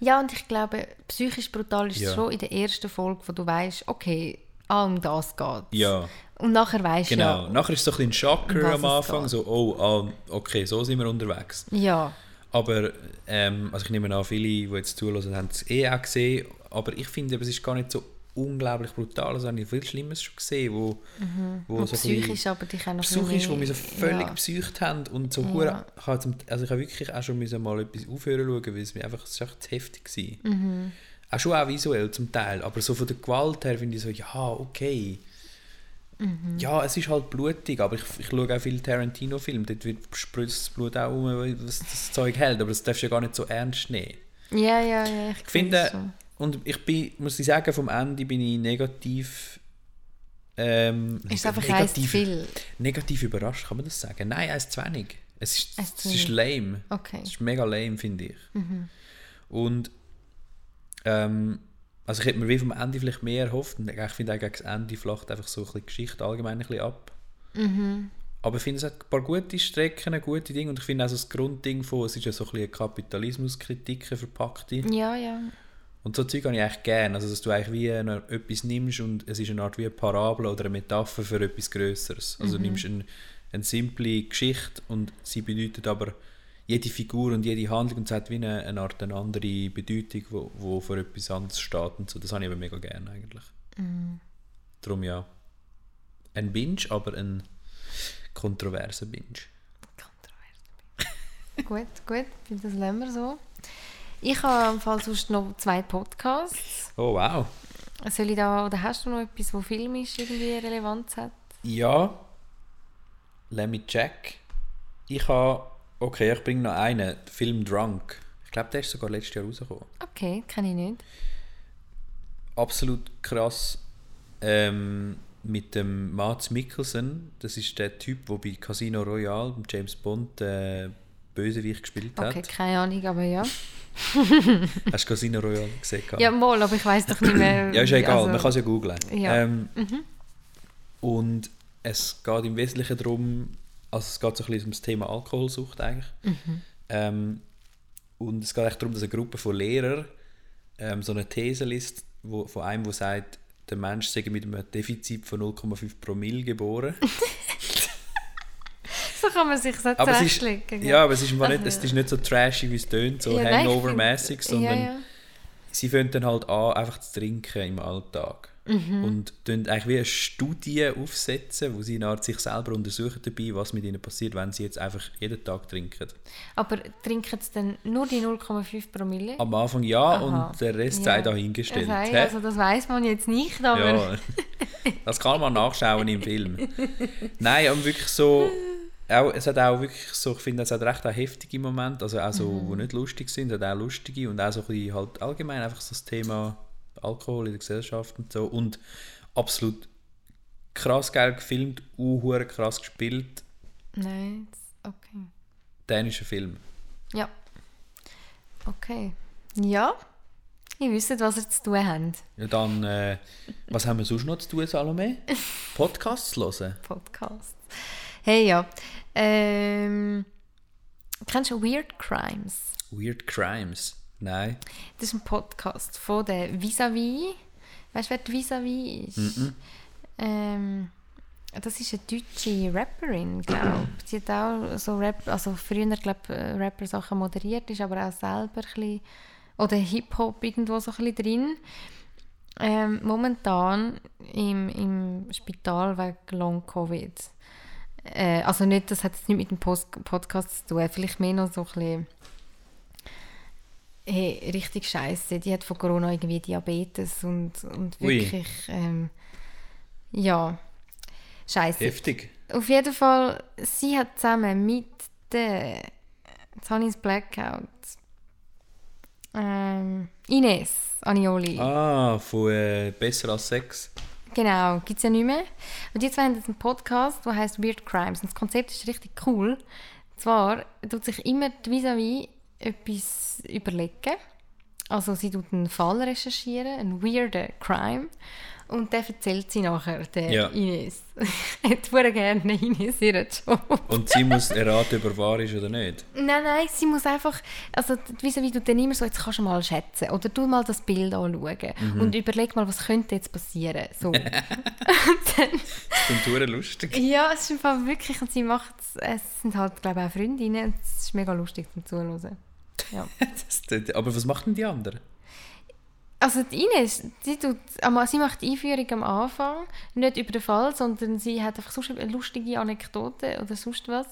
Speaker 4: Ja, und ich glaube, psychisch brutal ist es
Speaker 3: Ja.
Speaker 4: schon in der ersten Folge, wo du weißt, okay, ah, um das geht
Speaker 3: Ja,
Speaker 4: Und nachher weißt du
Speaker 3: genau.
Speaker 4: ja...
Speaker 3: Nachher ist es so ein bisschen Schocker am Anfang, so, oh, ah, okay, so sind wir unterwegs.
Speaker 4: Ja,
Speaker 3: Aber ähm, also ich nehme an, viele, die jetzt zuhören, haben es eh auch gesehen. Aber ich finde, es ist gar nicht so unglaublich brutal. Also habe ich viel Schlimmes schon gesehen, wo, wo
Speaker 4: und
Speaker 3: so
Speaker 4: psychisch aber dich auch noch
Speaker 3: psychisch, wo wir so völlig
Speaker 4: ja.
Speaker 3: psycht haben und so
Speaker 4: Ja.
Speaker 3: ich habe also ich habe wirklich auch schon mal etwas aufhören schauen, weil es mir einfach, es ist einfach zu heftig war.
Speaker 4: Mhm.
Speaker 3: Auch schon auch visuell zum Teil, aber so von der Gewalt her finde ich so, ja, okay.
Speaker 4: Mhm.
Speaker 3: Ja, es ist halt blutig, aber ich, ich schaue auch viele Tarantino-Filme, dort wird spritzt das Blut auch um, was das Zeug hält, aber das darfst du ja gar nicht so ernst nehmen.
Speaker 4: Ja, ja, ja, ich
Speaker 3: Ich finde,
Speaker 4: schon.
Speaker 3: und ich bin, muss ich sagen, vom Ende bin ich negativ. Ähm,
Speaker 4: Ist einfach zu viel.
Speaker 3: Negativ überrascht, kann man das sagen? Nein, eins zu wenig. Es ist, es ist lame.
Speaker 4: Okay.
Speaker 3: Es ist mega lame, finde ich. Und ähm, also ich hätte mir wie vom Ende vielleicht mehr erhofft. Und ich finde auch gegen das Ende flacht einfach so ein bisschen Geschichte allgemein ein bisschen ab. Aber ich finde, es hat ein paar gute Strecken, gute Dinge. Und ich finde auch so das Grundding von, es ist ja so ein bisschen eine Kapitalismuskritik, eine verpackte.
Speaker 4: Ja, ja.
Speaker 3: Und so Zeug habe ich eigentlich gerne. Also, dass du eigentlich wie eine, etwas nimmst und es ist eine Art wie eine Parabel oder eine Metapher für etwas Größeres. Also du nimmst ein, eine simple Geschichte und sie bedeutet aber jede Figur und jede Handlung und es hat wie eine, eine Art eine andere Bedeutung, wo, wo für etwas anderes steht und so. Das habe ich aber mega gerne eigentlich. Darum ja. Ein Binge, aber ein kontroverser Binge. [LAUGHS]
Speaker 4: Gut, gut, das lassen wir so. Ich habe im Fall sonst noch zwei Podcasts.
Speaker 3: Oh wow.
Speaker 4: Soll ich da, oder hast du noch etwas, wo filmisch irgendwie Relevanz hat?
Speaker 3: Ja. Let me check. Ich habe. Okay, ich bringe noch einen. Film Drunk. Ich glaube, der ist sogar letztes Jahr rausgekommen.
Speaker 4: Okay, kenne ich nicht.
Speaker 3: Absolut krass. Ähm, mit dem Mats Mikkelsen. Das ist der Typ, der bei Casino Royale, James Bond, äh, Bösewicht gespielt hat.
Speaker 4: Okay, keine Ahnung, aber ja. [LAUGHS]
Speaker 3: Hast du Casino Royale gesehen?
Speaker 4: Ja, mal, aber ich weiß doch nicht mehr.
Speaker 3: Ja, ist ja egal,
Speaker 4: also-
Speaker 3: man kann es ja googlen.
Speaker 4: Ja.
Speaker 3: Ähm, Und es geht im Wesentlichen darum, also es geht so ein bisschen um das Thema Alkoholsucht eigentlich. Ähm, und es geht echt darum, dass eine Gruppe von Lehrern ähm, so eine These liest, wo, von einem, der sagt, der Mensch sei mit einem Defizit von 0,5 Promille geboren. [LAUGHS]
Speaker 4: So kann man sich das
Speaker 3: aber
Speaker 4: zurechtlegen.
Speaker 3: ja, aber es ist, einfach
Speaker 4: Also-
Speaker 3: nicht, es ist nicht so trashig, wie es tönt, so
Speaker 4: Ja,
Speaker 3: Hangover-mäßig, sondern
Speaker 4: Ja, ja.
Speaker 3: Sie fangen dann halt an, einfach zu trinken im Alltag.
Speaker 4: Mhm.
Speaker 3: Und tun eigentlich wie eine Studie aufsetzen, wo sie eine Art sich selber untersuchen dabei, was mit ihnen passiert, wenn sie jetzt einfach jeden Tag trinken.
Speaker 4: Aber trinken sie dann nur die 0,5 Promille?
Speaker 3: Am Anfang ja
Speaker 4: Aha.
Speaker 3: und der Rest
Speaker 4: Ja.
Speaker 3: sei dahingestellt. Hä?
Speaker 4: also das weiß man jetzt nicht, aber
Speaker 3: ja, das kann man nachschauen im Film. [LAUGHS] Nein, und wirklich so, auch, es hat auch wirklich so, ich finde, es hat recht auch heftige Momente, also auch so,
Speaker 4: Mhm.
Speaker 3: die nicht lustig sind, es hat auch lustige und auch so ein bisschen halt allgemein einfach so das Thema Alkohol in der Gesellschaft und so. Und absolut krass geil gefilmt, uh, krass gespielt.
Speaker 4: Nein, okay.
Speaker 3: Dänischer Film.
Speaker 4: Ja. Okay. Ja. Ich wüsste, was ihr zu tun habt.
Speaker 3: Ja, dann, äh, was haben wir sonst noch zu tun, Salome? [LAUGHS] Podcasts hören?
Speaker 4: Podcast. Hey, ja. Ähm, kennst du Weird Crimes?
Speaker 3: Weird Crimes? Nein.
Speaker 4: Das ist ein Podcast von der Visavi. Weißt du, wer die Visavi ist? Ähm, das ist eine deutsche Rapperin, glaube ich. Sie hat auch so Rap, also früher, glaube Rapper-Sachen moderiert, ist aber auch selber ein bisschen, oder Hip-Hop irgendwo so ein bisschen drin. Ähm, momentan im, im Spital wegen Long-Covid. Äh, also nicht, das hat jetzt nicht mit dem Post Podcast zu tun, vielleicht mehr noch so ein bisschen hey, richtig scheiße. Die hat von Corona irgendwie Diabetes und, und wirklich, ähm, ja, scheiße.
Speaker 3: Heftig.
Speaker 4: Auf jeden Fall, sie hat zusammen mit der, jetzt habe ich Blackout, ähm, Ines Anioli.
Speaker 3: Ah, von äh, Besser als Sex.
Speaker 4: Genau, gibt es ja nicht mehr. Und zwei haben jetzt einen Podcast, der heißt Weird Crimes. Und das Konzept ist richtig cool. Und zwar tut sich immer die vis etwas überlegen. Also sie tut einen Fall recherchieren, einen weirden Crime. Und der erzählt sie nachher, der
Speaker 3: Ja.
Speaker 4: Ines. ich [LAUGHS] hätte voll gerne Ines ihren Job.
Speaker 3: Und sie muss erraten, ob er wahr ist oder nicht.
Speaker 4: Nein, nein, sie muss einfach, also wie wie du dann immer so, jetzt kannst du mal schätzen oder du mal das Bild anschauen
Speaker 3: Mhm.
Speaker 4: und überleg mal, was könnte jetzt passieren. So.
Speaker 3: Das klingt verdammt lustig.
Speaker 4: ja, es ist einfach wirklich, und sie macht es sind halt, glaube ich, auch Freundinnen und es ist mega lustig zum Zuhören. Ja. [LAUGHS]
Speaker 3: Das- Aber was machen die anderen?
Speaker 4: Also die Ines, sie, tut, sie macht die Einführung am Anfang, nicht über den Fall, sondern sie hat einfach sonst eine lustige Anekdote oder sonst was.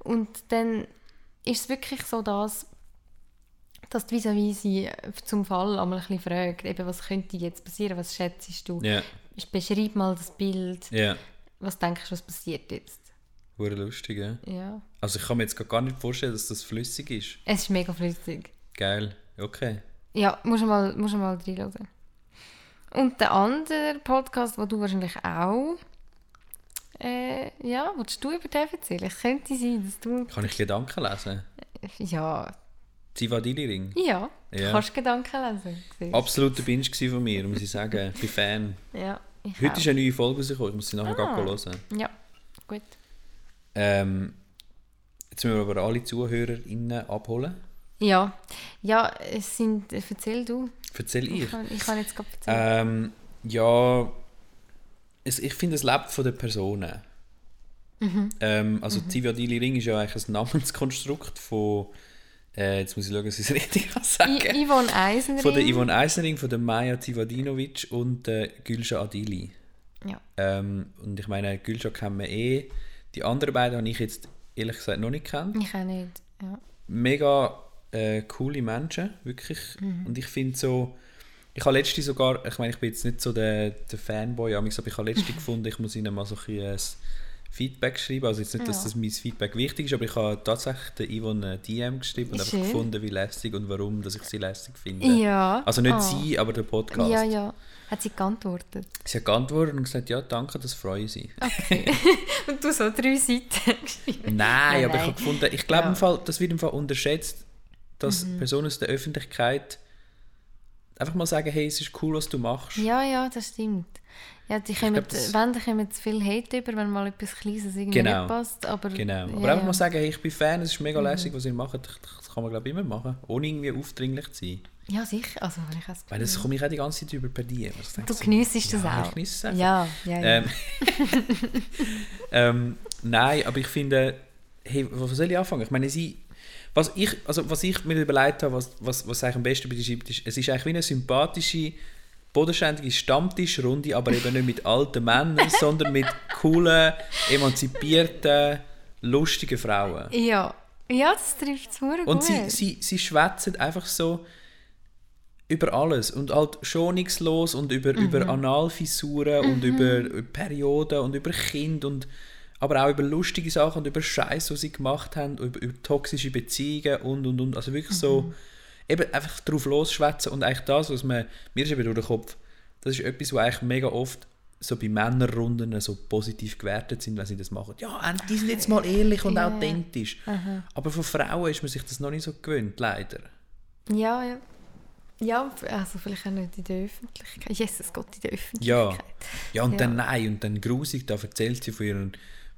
Speaker 4: Und dann ist es wirklich so, dass, dass die vis sie zum Fall einmal ein bisschen fragt, eben, was könnte jetzt passieren, was schätzt du?
Speaker 3: Ja,
Speaker 4: Beschreib mal das Bild,
Speaker 3: ja.
Speaker 4: was denkst du, was passiert jetzt?
Speaker 3: Hure lustig, ja.
Speaker 4: Ja.
Speaker 3: Also ich kann mir jetzt gar nicht vorstellen, dass das flüssig ist.
Speaker 4: Es ist mega flüssig.
Speaker 3: Geil, okay.
Speaker 4: Ja, musst du mal, musst du mal reinhören. Und der andere Podcast, den du wahrscheinlich auch äh, ja, willst du über den erzählen? Es könnte sein, dass du...
Speaker 3: Kann ich Gedanken lesen?
Speaker 4: Ja,
Speaker 3: Zivadili-Ring.
Speaker 4: ja, du
Speaker 3: Ja.
Speaker 4: kannst Gedanken lesen. siehst.
Speaker 3: Absoluter Binge von mir, muss ich sagen. Ich bin Fan.
Speaker 4: Ja,
Speaker 3: Heute
Speaker 4: auch.
Speaker 3: ist eine neue Folge rausgekommen, ich muss sie nachher
Speaker 4: ah.
Speaker 3: hören.
Speaker 4: Ja, gut.
Speaker 3: Ähm, jetzt müssen wir aber alle ZuhörerInnen abholen.
Speaker 4: Ja, ja, es sind... Erzähl du.
Speaker 3: Erzähl
Speaker 4: Ich
Speaker 3: ich.
Speaker 4: kann, ich kann jetzt gerade erzählen.
Speaker 3: Ähm, ja, es, ich finde, es lebt von den Personen.
Speaker 4: Mhm.
Speaker 3: Ähm, also mhm. Zivadili Ring ist ja eigentlich ein Namenskonstrukt von, äh, jetzt muss ich schauen, dass ich es richtig [LAUGHS] kann sagen
Speaker 4: I Yvonne Eisenring.
Speaker 3: Von der Yvonne Eisenring, von der Maja Zivadinovic und der Gülşah Adili.
Speaker 4: Ja.
Speaker 3: Ähm, und ich meine, Gülşah kennen wir eh. Die anderen beiden habe ich jetzt ehrlich gesagt noch nicht kennt.
Speaker 4: Ich auch nicht. Ja.
Speaker 3: Mega äh, coole Menschen, wirklich.
Speaker 4: Mhm.
Speaker 3: Und ich finde so, ich habe letztens sogar, ich meine, ich bin jetzt nicht so der, der Fanboy, aber ich habe letztens [LAUGHS] gefunden, ich muss ihnen mal so ein, Feedback schreiben. Also jetzt nicht, dass
Speaker 4: Ja.
Speaker 3: das mein Feedback wichtig ist, aber ich habe tatsächlich der Yvonne eine DM geschrieben und einfach
Speaker 4: Schön.
Speaker 3: gefunden, wie lästig und warum, dass ich sie lästig finde.
Speaker 4: Ja.
Speaker 3: Also nicht
Speaker 4: Ah.
Speaker 3: sie, aber der Podcast.
Speaker 4: Ja, ja. Hat sie geantwortet.
Speaker 3: Sie hat geantwortet und gesagt, ja, danke, das freue sie. [LAUGHS]
Speaker 4: Und du so drei Seiten [LAUGHS] geschrieben.
Speaker 3: Nein,
Speaker 4: Nein,
Speaker 3: aber ich habe gefunden, ich glaube
Speaker 4: Ja.
Speaker 3: Im Fall, das wird im Fall unterschätzt, dass Personen aus der Öffentlichkeit einfach mal sagen, hey, es ist cool, was du machst.
Speaker 4: Ja, ja, das stimmt. Ja, die kommen,
Speaker 3: glaub, das-
Speaker 4: wenn, dann kommen zu viel Hate über, wenn mal etwas Kleines irgendwie
Speaker 3: Genau.
Speaker 4: nicht passt. Aber,
Speaker 3: Genau. Aber
Speaker 4: ja.
Speaker 3: einfach mal sagen, hey, ich bin Fan, es ist mega
Speaker 4: Mhm.
Speaker 3: lässig, was ihr macht. Das kann man, glaube ich, immer machen. Ohne irgendwie aufdringlich zu sein.
Speaker 4: Ja, sicher. Also, wenn ich
Speaker 3: Weil das komme ich auch die ganze Zeit über per denke
Speaker 4: Du
Speaker 3: so,
Speaker 4: geniessest das
Speaker 3: ja,
Speaker 4: auch.
Speaker 3: Ich genieße es einfach.
Speaker 4: Ja, ja, ja.
Speaker 3: Ähm, [LAUGHS] ähm, nein, aber ich finde, hey, wo soll ich anfangen? Ich meine, sie, was ich, also was ich mir überlegt habe, was, was, was eigentlich am besten beschreibt, ist, es ist eigentlich wie eine sympathische, bodenständige Stammtischrunde, aber eben nicht mit alten Männern, [LAUGHS] sondern mit coolen, emanzipierten, lustigen Frauen.
Speaker 4: ja. ja, das trifft es sehr
Speaker 3: Und
Speaker 4: gut.
Speaker 3: sie, sie, sie schwätzen einfach so über alles und halt schonungslos und über,
Speaker 4: Mhm.
Speaker 3: über Analfissuren und über Perioden und über Kind und aber auch über lustige Sachen und über Scheiß, was sie gemacht haben, über, über toxische Beziehungen und und und. Also wirklich
Speaker 4: Mhm.
Speaker 3: so eben einfach drauf losschwätzen und eigentlich das, was man, mir ist eben durch den Kopf, das ist etwas, was eigentlich mega oft so bei Männerrunden so positiv gewertet sind, wenn sie das machen. Ja, und die sind jetzt mal ehrlich und
Speaker 4: Ja.
Speaker 3: authentisch. Aber von Frauen ist man sich das noch nicht so gewöhnt, leider.
Speaker 4: Ja, ja. Ja, also vielleicht auch nicht in der Öffentlichkeit. Jesus Gott, in der Öffentlichkeit.
Speaker 3: Ja, ja und
Speaker 4: Ja.
Speaker 3: dann nein, und dann grusig, da erzählt sie von ihren,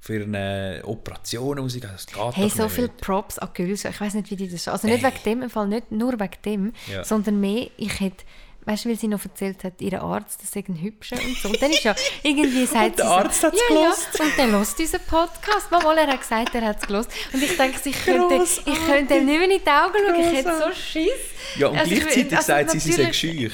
Speaker 3: ihren äh, Operationen, und sie das geht
Speaker 4: Hey, so viele Props an Gülscha. Ich weiß nicht, wie die das Also nicht
Speaker 3: Ey.
Speaker 4: wegen dem, im Fall nicht nur wegen dem,
Speaker 3: Ja.
Speaker 4: sondern mehr, ich hätte, weißt du, weil sie noch erzählt hat, ihr Arzt, das sei ein hübscher und so. Und dann ist ja irgendwie, [LAUGHS] sagt
Speaker 3: der
Speaker 4: sie
Speaker 3: Arzt
Speaker 4: so,
Speaker 3: hat's
Speaker 4: ja,
Speaker 3: gelost.
Speaker 4: Ja, und dann lost unseren Podcast. Mal, er hat gesagt, er hat es gelost. Und ich denke, ich könnte, ich könnte ihm nicht mehr in die Augen schauen. Ich hätte so Schiss.
Speaker 3: Ja, und
Speaker 4: Also ich-
Speaker 3: gleichzeitig
Speaker 4: also
Speaker 3: sagt sie, sie sei schüch.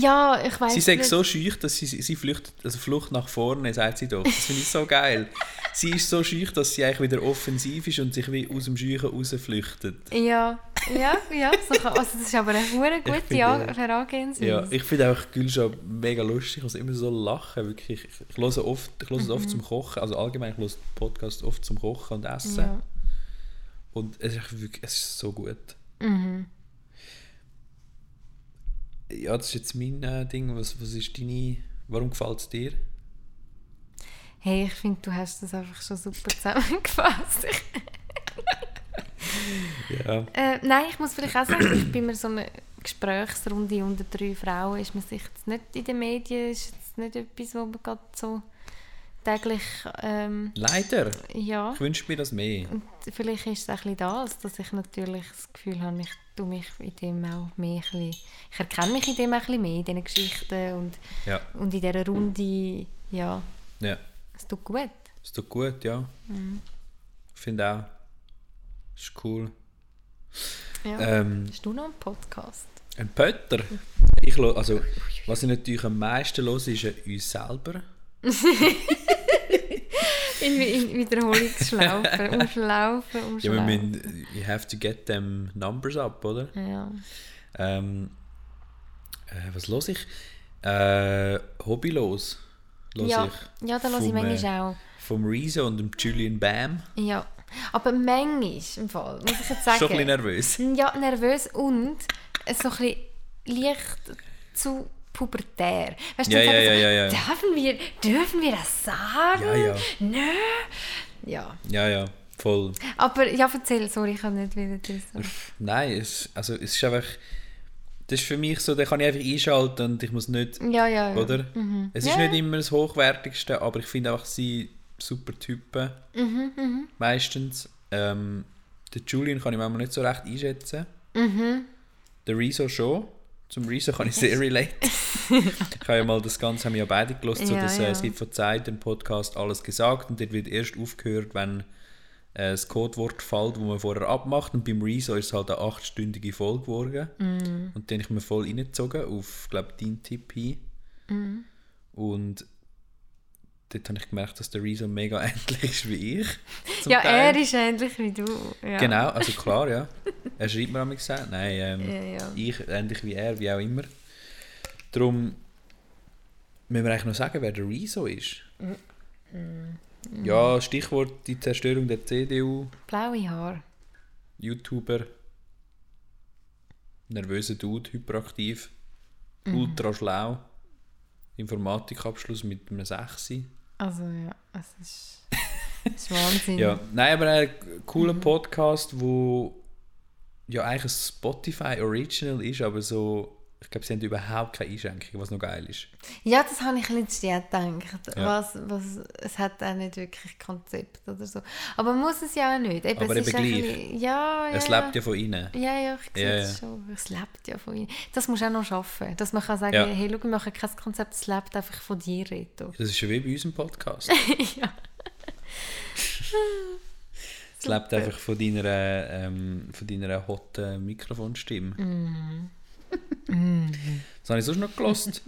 Speaker 4: Ja, ich weiß
Speaker 3: Sie sagt so schüch, dass sie, sie flüchtet, also Flucht nach vorne, sagt sie doch. Das finde ich so geil. [LAUGHS] Sie ist so schüch, dass sie eigentlich wieder offensiv ist und sich wie aus dem Scheuchen rausflüchtet.
Speaker 4: Ja, ja, ja. So kann, also das ist aber eine hure gute Herangehensweise.
Speaker 3: Ja, ich finde auch Gülscha mega lustig. Ich muss immer so lachen. Wirklich. Ich, ich höre oft, ich höre es oft zum Kochen. Also allgemein, ich höre Podcast oft zum Kochen und Essen.
Speaker 4: Ja.
Speaker 3: Und es ist, wirklich, es ist so gut. Ja, das ist jetzt mein äh, Ding. Was, was ist deine... Warum gefällt es dir?
Speaker 4: Hey, ich finde, du hast das einfach schon super zusammengefasst. [LAUGHS]
Speaker 3: Ja.
Speaker 4: Äh, nein, ich muss vielleicht auch sagen, ich bin mir so eine Gesprächsrunde unter drei Frauen, ist man sich jetzt nicht in den Medien, ist jetzt nicht etwas, wo man gerade so täglich, ähm,
Speaker 3: Leider.
Speaker 4: ja,
Speaker 3: Ich wünsche mir das mehr.
Speaker 4: und vielleicht ist es auch ein bisschen das, dass ich natürlich das Gefühl habe, ich tue mich in dem auch mehr ein bisschen, ich erkenne mich in dem auch ein bisschen mehr, in diesen Geschichten und,
Speaker 3: Ja.
Speaker 4: und in dieser Runde, ja,
Speaker 3: Ja.
Speaker 4: es tut gut.
Speaker 3: Ist doch gut, ja. Ich finde auch. Ist cool.
Speaker 4: Ja.
Speaker 3: Ähm,
Speaker 4: Hast du noch einen Podcast?
Speaker 3: ein Pötter. Ich lo, also, was ich natürlich am meisten los ist uns selber. [LAUGHS]
Speaker 4: In, in Wiederholungsschlaufen, [LAUGHS] umschlaufen,
Speaker 3: Ja, wir
Speaker 4: umschlaufen.
Speaker 3: müssen, you have to get them numbers up, oder?
Speaker 4: Ja.
Speaker 3: Ähm, äh, was los ich? Äh, hobbylos. Los
Speaker 4: Ja,
Speaker 3: ich.
Speaker 4: ja, da höre ich
Speaker 3: Vom,
Speaker 4: manchmal
Speaker 3: äh,
Speaker 4: auch.
Speaker 3: Vom Rezo und dem Julian Bam.
Speaker 4: Ja. Aber manchmal, im Fall, muss ich jetzt sagen.
Speaker 3: Schon ein bisschen nervös.
Speaker 4: Ja, nervös und so ein bisschen leicht zu pubertär. Weißt
Speaker 3: Ja,
Speaker 4: dann
Speaker 3: ja, ja,
Speaker 4: sie,
Speaker 3: ja, ja.
Speaker 4: Dürfen wir, dürfen wir das sagen?
Speaker 3: Ja, ja.
Speaker 4: Nö. Ja.
Speaker 3: Ja, ja, voll.
Speaker 4: Aber ja, erzähl, sorry, ich kann nicht wieder das.
Speaker 3: Nein, es, also, es ist einfach. Das ist für mich so, da kann ich einfach einschalten und ich muss nicht.
Speaker 4: Ja, ja, ja.
Speaker 3: Oder? Es ist
Speaker 4: Ja,
Speaker 3: nicht
Speaker 4: ja.
Speaker 3: immer das Hochwertigste, aber ich finde auch sie super Typen.
Speaker 4: Mhm,
Speaker 3: Meistens. Ähm, den Julian kann ich manchmal nicht so recht einschätzen.
Speaker 4: Mhm.
Speaker 3: Der Rezo schon. Zum Rezo kann ich sehr relate. [LAUGHS] ich habe ja mal das Ganze, haben wir ja beide gelost, so dass äh,
Speaker 4: ja.
Speaker 3: es gibt von Zeit im Podcast alles gesagt und dort wird erst aufgehört, wenn äh, das Codewort fällt, wo man vorher abmacht. Und beim Rezo ist es halt eine achtstündige Folge geworden.
Speaker 4: Mhm.
Speaker 3: Und dann habe ich mir voll reingezogen auf, glaube deinen Tipp hin.
Speaker 4: Mhm.
Speaker 3: Und dort habe ich gemerkt, dass der Rezo mega [LAUGHS] ähnlich ist wie ich.
Speaker 4: Ja,
Speaker 3: Teil.
Speaker 4: er ist ähnlich wie du. Ja.
Speaker 3: Genau, also [LAUGHS] klar, ja. Er schreibt mir einmal gesagt, nein, ähm,
Speaker 4: Ja, ja.
Speaker 3: ich ähnlich wie er, wie auch immer. Darum müssen wir eigentlich noch sagen, wer der Rezo ist. Ja, Stichwort die Zerstörung der CDU,
Speaker 4: Blaue Haare.
Speaker 3: YouTuber, nervöser Dude, hyperaktiv, ultra schlau, Informatikabschluss mit einem 6.
Speaker 4: Also ja, es ist, [LAUGHS] es ist Wahnsinn.
Speaker 3: Ja, nein, aber ein cooler Podcast, wo ja eigentlich ein Spotify Original ist, aber so, ich glaube, sie haben überhaupt keine Einschränkungen, was noch geil ist.
Speaker 4: Ja, das habe ich letztes Jahr gedacht.
Speaker 3: Ja.
Speaker 4: Was, was, es hat auch nicht wirklich Konzept oder so. Aber muss es ja auch nicht. Eben,
Speaker 3: Aber
Speaker 4: es
Speaker 3: eben gleich.
Speaker 4: bisschen- Ja, ja.
Speaker 3: Es lebt ja von ihnen.
Speaker 4: Ja, ja, ich sehe es schon. Es lebt ja von ihnen. Das musst du auch noch schaffen. Dass man kann sagen, hey, schau, wir machen kein Konzept, es lebt einfach von dir, Reto.
Speaker 3: Das ist ja wie bei unserem Podcast. [LAUGHS]
Speaker 4: ja.
Speaker 3: Es lebt einfach von deiner, ähm, von deiner hotten Mikrofonstimme.
Speaker 4: Mhm.
Speaker 3: Das habe ich sonst noch gelost.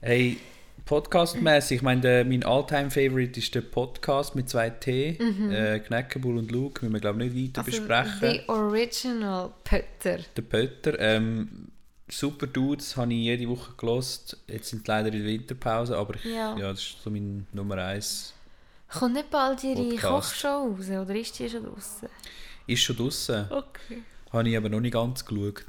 Speaker 3: hey, Podcastmäßig, ich meine, der, mein Alltime-Favorite ist der Podcast mit zwei T. Äh, Knäckebull und Luke, müssen wir glaube ich nicht weiter
Speaker 4: Mhm. Also,
Speaker 3: besprechen.
Speaker 4: The Original Pötter.
Speaker 3: Der Pötter, ähm, super Dudes, habe ich jede Woche gelost. Jetzt sind sie leider in der Winterpause, aber ich, ja.
Speaker 4: Ja.
Speaker 3: das ist so mein Nummer eins.
Speaker 4: Kommt nicht bald ihre. Kochshow raus, oder ist die schon draußen?
Speaker 3: Ist schon draußen.
Speaker 4: Okay.
Speaker 3: Habe ich aber noch nicht ganz geschaut.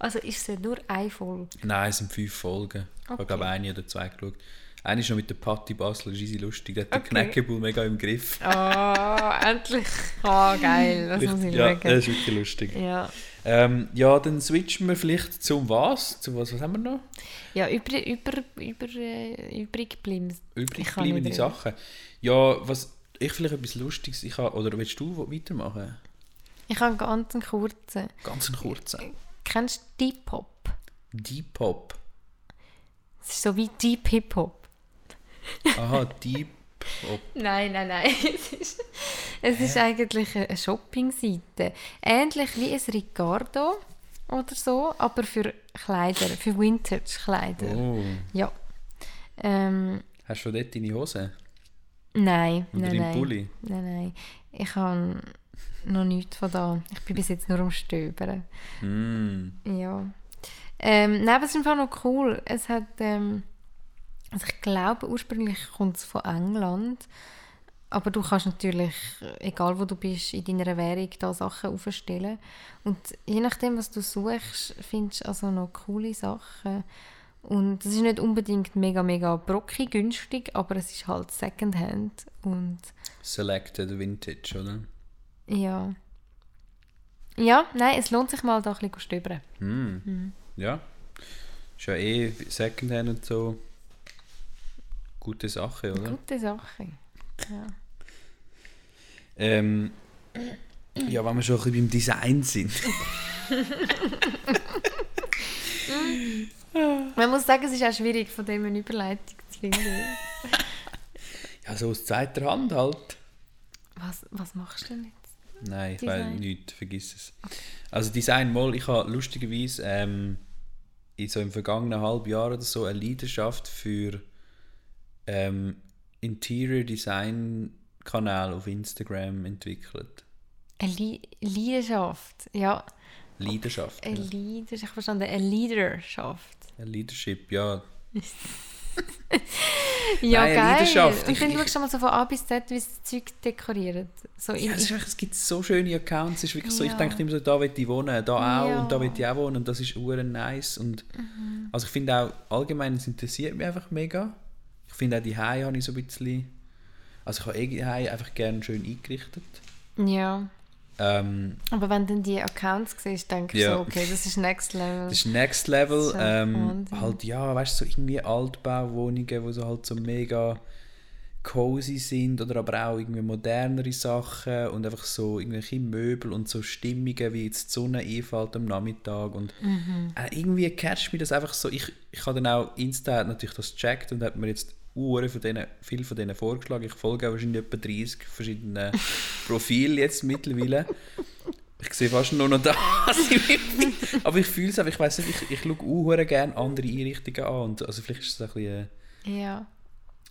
Speaker 4: Also ist es nur eine Folge?
Speaker 3: Nein, es sind fünf Folgen. Ich habe
Speaker 4: Okay.
Speaker 3: glaube eine oder zwei geschaut. Eine ist noch mit der Patti Basler, ist easy lustig. Der hat den
Speaker 4: Okay.
Speaker 3: Knäckebull mega im Griff.
Speaker 4: Oh, endlich. Oh, geil. Das muss ich
Speaker 3: ja,
Speaker 4: schauen.
Speaker 3: das ist wirklich lustig.
Speaker 4: Ja,
Speaker 3: Ähm, ja, dann switchen wir vielleicht zum was? Zu was, was haben wir noch?
Speaker 4: ja über, über, über, äh, übrig geblieben.
Speaker 3: Übrig gebliebene Sachen. Ja, was ich vielleicht etwas Lustiges. Ich habe, oder willst du weitermachen?
Speaker 4: Ich habe einen ganz kurzen.
Speaker 3: Ganz einen kurzen.
Speaker 4: Kennst du Deep Hop?
Speaker 3: Deep Hop.
Speaker 4: Es ist so wie Deep Hip Hop.
Speaker 3: Aha, Deep Hop. [LAUGHS]
Speaker 4: Nein, nein, nein. [LAUGHS] Es ist, es ist eigentlich eine Shoppingseite. Ähnlich wie ein Ricardo oder so, aber für Kleider, für Vintage-Kleider.
Speaker 3: Oh.
Speaker 4: Ja. Ähm,
Speaker 3: Hast du dort deine Hose?
Speaker 4: nein,
Speaker 3: Oder
Speaker 4: nein, nein.
Speaker 3: Pulli?
Speaker 4: Nein, nein. Ich habe noch nichts von da. Ich bin bis jetzt nur am Stöbern.
Speaker 3: Mm.
Speaker 4: Ja. Ähm, nein, aber es ist einfach noch cool. Es hat, ähm, also ich glaube, ursprünglich kommt es von England. Aber du kannst natürlich, egal wo du bist, in deiner Währung da Sachen aufstellen. Und je nachdem, was du suchst, findest du also noch coole Sachen. Und es ist nicht unbedingt mega, mega brocki günstig, aber es ist halt Secondhand. Und
Speaker 3: Selected Vintage, oder?
Speaker 4: Ja. Ja, nein, es lohnt sich mal da ein bisschen stöbern.
Speaker 3: Mm. Ja. Ist ja eh Secondhand und so. Gute Sache, oder?
Speaker 4: Gute Sache. Ja.
Speaker 3: Ähm, ja, wenn wir schon ein bisschen beim Design sind. [LAUGHS]
Speaker 4: Man muss sagen, es ist auch schwierig, von dem eine Überleitung zu finden.
Speaker 3: Ja, so aus zweiter Hand halt.
Speaker 4: Was, was machst du denn jetzt?
Speaker 3: Nein, ich weiß nicht, vergiss es. Also Design mal, ich habe lustigerweise ähm, in so im vergangenen halben Jahr oder so eine Leidenschaft für ähm, Interior Design Kanal auf Instagram entwickelt.
Speaker 4: Eine Li Leidenschaft. Ja,
Speaker 3: Leidenschaft.
Speaker 4: eine
Speaker 3: Ja.
Speaker 4: Leidenschaft. Ich habe verstanden, eine Leaderschaft.
Speaker 3: Eine Leadership, ja. [LAUGHS] [LAUGHS]
Speaker 4: Ja,
Speaker 3: Nein,
Speaker 4: geil.
Speaker 3: Leidenschaft.
Speaker 4: Und
Speaker 3: Ich-
Speaker 4: dann schaust du mal so von A bis Z, wie das Zeug dekoriert. So
Speaker 3: Ja, es, ist einfach, es gibt so schöne Accounts. Es ist wirklich so, ich
Speaker 4: Ja.
Speaker 3: denke immer so, da will ich wohnen, da auch
Speaker 4: Ja. Mhm.
Speaker 3: und da will ich auch wohnen. Und das ist uren nice. Und, Also ich finde auch, allgemein, es interessiert mich einfach mega. Ich finde auch die Haie habe ich so ein bisschen... Also ich habe eh die Haie einfach gerne schön eingerichtet.
Speaker 4: ja.
Speaker 3: Ähm,
Speaker 4: Aber wenn du dann die Accounts siehst, denkst du
Speaker 3: Ja.
Speaker 4: so, okay, das ist Next Level.
Speaker 3: das ist Next Level.
Speaker 4: Ist ja
Speaker 3: Ähm, halt, ja, weißt du, so irgendwie Altbauwohnungen, wo so halt so mega cozy sind oder aber auch irgendwie modernere Sachen und einfach so irgendwelche Möbel und so Stimmungen, wie jetzt die Sonne einfällt am Nachmittag und äh, irgendwie catcht mich das einfach so, ich, ich habe dann auch, Insta hat natürlich das gecheckt und hat mir jetzt Uhren von denen, viel von denen vorgeschlagen, ich folge auch wahrscheinlich etwa 30 verschiedene [LAUGHS] Profile jetzt mittlerweile. Ich sehe fast nur noch das. Aber ich fühle es einfach, ich weiß nicht, ich, ich schaue auch gerne andere Einrichtungen an. Und, also vielleicht ist es ein bisschen äh,
Speaker 4: ja.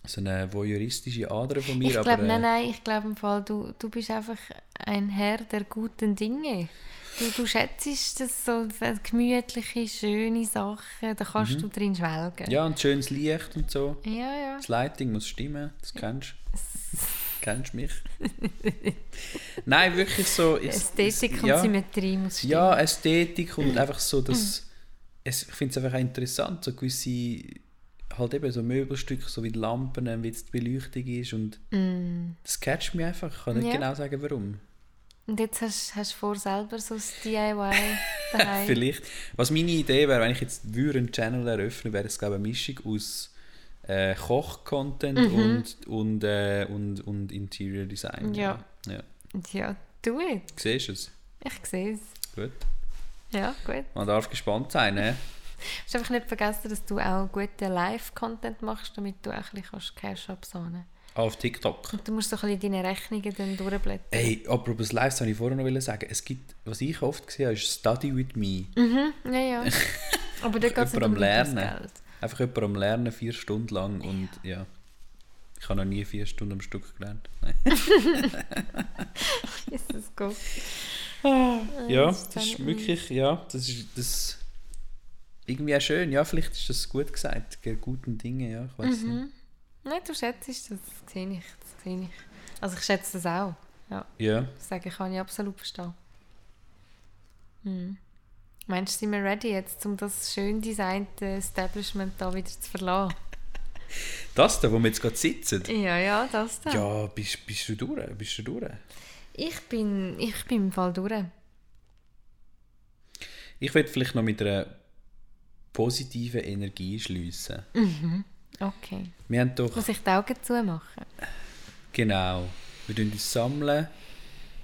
Speaker 3: so eine voyeuristische Ader von mir.
Speaker 4: Ich
Speaker 3: aber,
Speaker 4: glaube,
Speaker 3: äh,
Speaker 4: nein, nein, ich glaube im Fall, du, du bist einfach ein Herr der guten Dinge. Du, du schätzt das so gemütliche, schöne Sachen, da kannst du drin schwelgen.
Speaker 3: Mhm. Ja, und schönes Licht und so.
Speaker 4: ja. ja.
Speaker 3: Das Lighting muss stimmen, das kennst du. [LAUGHS] kennst mich. Nein, wirklich so. Ich,
Speaker 4: Ästhetik und
Speaker 3: ja,
Speaker 4: Symmetrie muss stimmen.
Speaker 3: Ja, Ästhetik und [CLEARS THROAT] einfach so, dass. Es, ich finde es einfach auch interessant, so gewisse. Halt eben so Möbelstücke, so wie die Lampen, wie die Beleuchtung ist. Und das catcht mich einfach. Ich kann nicht
Speaker 4: Ja.
Speaker 3: genau sagen, warum.
Speaker 4: Und jetzt hast hast du vor, selber so ein DIY [LAUGHS] daheim.
Speaker 3: Vielleicht. Was meine Idee wäre, wenn ich jetzt würde einen Channel eröffnen, wäre es glaube ich eine Mischung aus äh, Koch-Content und, und, äh, und, und Interior Design.
Speaker 4: Ja.
Speaker 3: ja.
Speaker 4: Ja, do it.
Speaker 3: Siehst du es?
Speaker 4: Ich sehe es.
Speaker 3: Gut.
Speaker 4: Ja, gut.
Speaker 3: Man darf gespannt sein, ne?
Speaker 4: Du einfach nicht vergessen, dass du auch guten Live-Content machst, damit du auch ein bisschen kannst Cash absahnen
Speaker 3: Auf TikTok.
Speaker 4: Und du musst so ein bisschen deine Rechnungen dann durchblättern.
Speaker 3: Ey, apropos Live, das wollte ich vorher noch sagen. Es gibt, was ich oft gesehen habe, ist Study with me.
Speaker 4: Mhm, ja, ja. [LAUGHS] Aber da geht es nicht um
Speaker 3: Lernen.
Speaker 4: Geld.
Speaker 3: Einfach jemand am Lernen, vier Stunden lang und ja. Ich habe noch nie vier Stunden am Stück gelernt. Nein. [LAUGHS]
Speaker 4: Jesus Gott.
Speaker 3: Ja,
Speaker 4: das ist
Speaker 3: wirklich, ja, das ist das irgendwie auch schön. Ja, vielleicht ist das gut gesagt, der guten Dinge, ja, ich weiß
Speaker 4: Mhm.
Speaker 3: nicht.
Speaker 4: Nein, du schätzt das, das sehe ich, das sehe ich. Also ich schätze das auch. Ja,
Speaker 3: Ja,
Speaker 4: das sage ich, kann ich absolut verstehen. Mhm. Meinst du, sind wir ready jetzt, um das schön designte Establishment da wieder zu verlassen? [LAUGHS]
Speaker 3: Das da, wo wir jetzt gerade sitzen?
Speaker 4: Ja, ja, das da.
Speaker 3: Ja, bist, bist du durch? Bist du durch?
Speaker 4: Ich bin, ich bin im Fall durch.
Speaker 3: Ich werde vielleicht noch mit einer positiven Energie schliessen.
Speaker 4: Okay.
Speaker 3: Wir haben doch...
Speaker 4: Muss ich die Augen zumachen?
Speaker 3: Genau. Wir tun uns sammeln.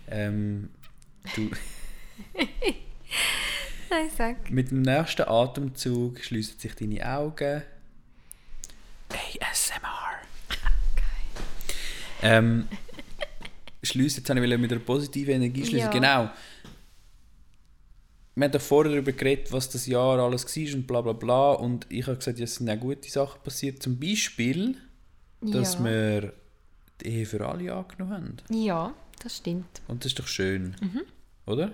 Speaker 3: Ähm, du, [LAUGHS]
Speaker 4: Nein, sag.
Speaker 3: mit dem nächsten Atemzug schließen sich deine Augen. ASMR. Ähm, schliessen, jetzt wollte ich mit einer positiven Energie schließen.
Speaker 4: Ja.
Speaker 3: Genau. Wir haben doch vorher darüber geredet, was das Jahr alles war und bla bla bla. Und ich habe gesagt, ja, es sind auch gute Sachen passiert. Zum Beispiel, dass
Speaker 4: ja.
Speaker 3: wir die Ehe für alle angenommen haben.
Speaker 4: Ja, das stimmt.
Speaker 3: Und das ist doch schön.
Speaker 4: Mhm.
Speaker 3: Oder?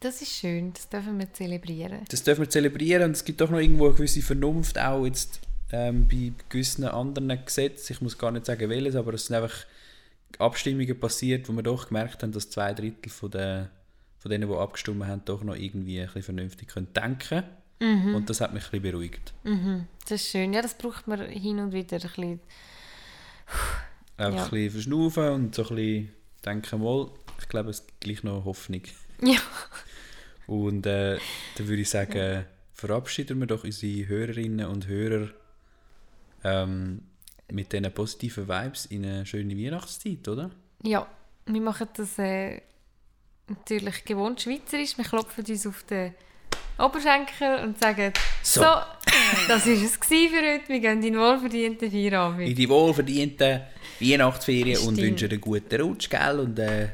Speaker 4: Das ist schön, das dürfen wir zelebrieren.
Speaker 3: Das dürfen wir zelebrieren und es gibt doch noch irgendwo eine gewisse Vernunft, auch jetzt ähm, bei gewissen anderen Gesetzen. Ich muss gar nicht sagen welches, aber es sind einfach Abstimmungen passiert, wo wir doch gemerkt haben, dass zwei Drittel von, der, von denen, die abgestimmt haben, doch noch irgendwie ein bisschen vernünftig können denken
Speaker 4: Mhm.
Speaker 3: Und das hat mich ein bisschen beruhigt.
Speaker 4: Das ist schön. Ja, das braucht man hin und wieder ein bisschen.
Speaker 3: Einfach
Speaker 4: Ja.
Speaker 3: ein bisschen verschnaufen und so ein bisschen denken, mal, ich glaube, es gibt gleich noch Hoffnung. [LAUGHS]
Speaker 4: Ja.
Speaker 3: Und äh, dann würde ich sagen, verabschieden wir doch unsere Hörerinnen und Hörer ähm, mit diesen positiven Vibes in eine schöne Weihnachtszeit, oder?
Speaker 4: Ja, wir machen das äh, natürlich gewohnt schweizerisch. Wir klopfen uns auf den Oberschenkel und sagen, so,
Speaker 3: So.
Speaker 4: das war es für heute. Wir gehen in den wohlverdienten Feierabend.
Speaker 3: In die wohlverdienten Weihnachtsferien und
Speaker 4: Stimmt.
Speaker 3: wünschen einen guten Rutsch, gell? Und äh,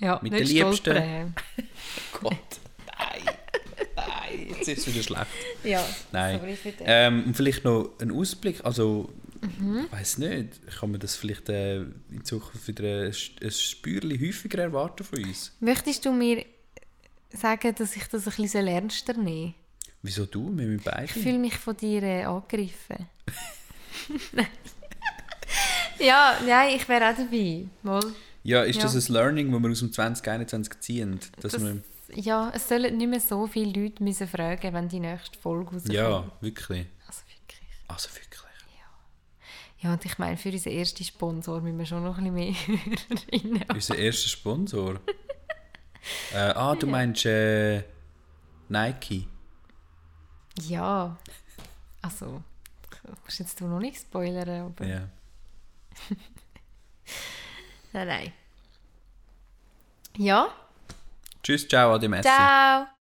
Speaker 4: Ja,
Speaker 3: mit den Liebsten. [LAUGHS] Gott, nein, nein, jetzt ist es wieder schlecht.
Speaker 4: Ja,
Speaker 3: Nein.
Speaker 4: sorry.
Speaker 3: Ähm, und vielleicht noch ein Ausblick, also
Speaker 4: Mhm.
Speaker 3: ich weiß nicht, kann man das vielleicht äh, in Zukunft wieder ein, ein Spürchen häufiger erwarten von uns?
Speaker 4: Möchtest du mir sagen, dass ich das ein bisschen ernster nehme?
Speaker 3: Wieso du? Wir müssen beide.
Speaker 4: Ich fühle mich von dir äh, angegriffen. [LAUGHS] ja, nein, ich wäre auch dabei. Mal.
Speaker 3: Ja, ist
Speaker 4: Ja.
Speaker 3: das ein Learning, das wir aus dem 2021 ziehen? Dass
Speaker 4: Das,
Speaker 3: wir,
Speaker 4: ja, es sollen nicht mehr so viele Leute müssen fragen, wenn die nächste Folge rauskommt.
Speaker 3: ja, wirklich.
Speaker 4: Also wirklich.
Speaker 3: Also wirklich.
Speaker 4: Ja, und ich meine, für unseren ersten Sponsor müssen wir schon noch ein bisschen mehr [LAUGHS] haben.
Speaker 3: Unser erster Sponsor. [LAUGHS] äh, ah, du meinst äh, Nike.
Speaker 4: Ja, also, musst jetzt du noch nicht spoilern, aber...
Speaker 3: Ja. [LAUGHS]
Speaker 4: Nein, nein. Ja,
Speaker 3: Tschüss, ciao, ade, messi.
Speaker 4: ciao!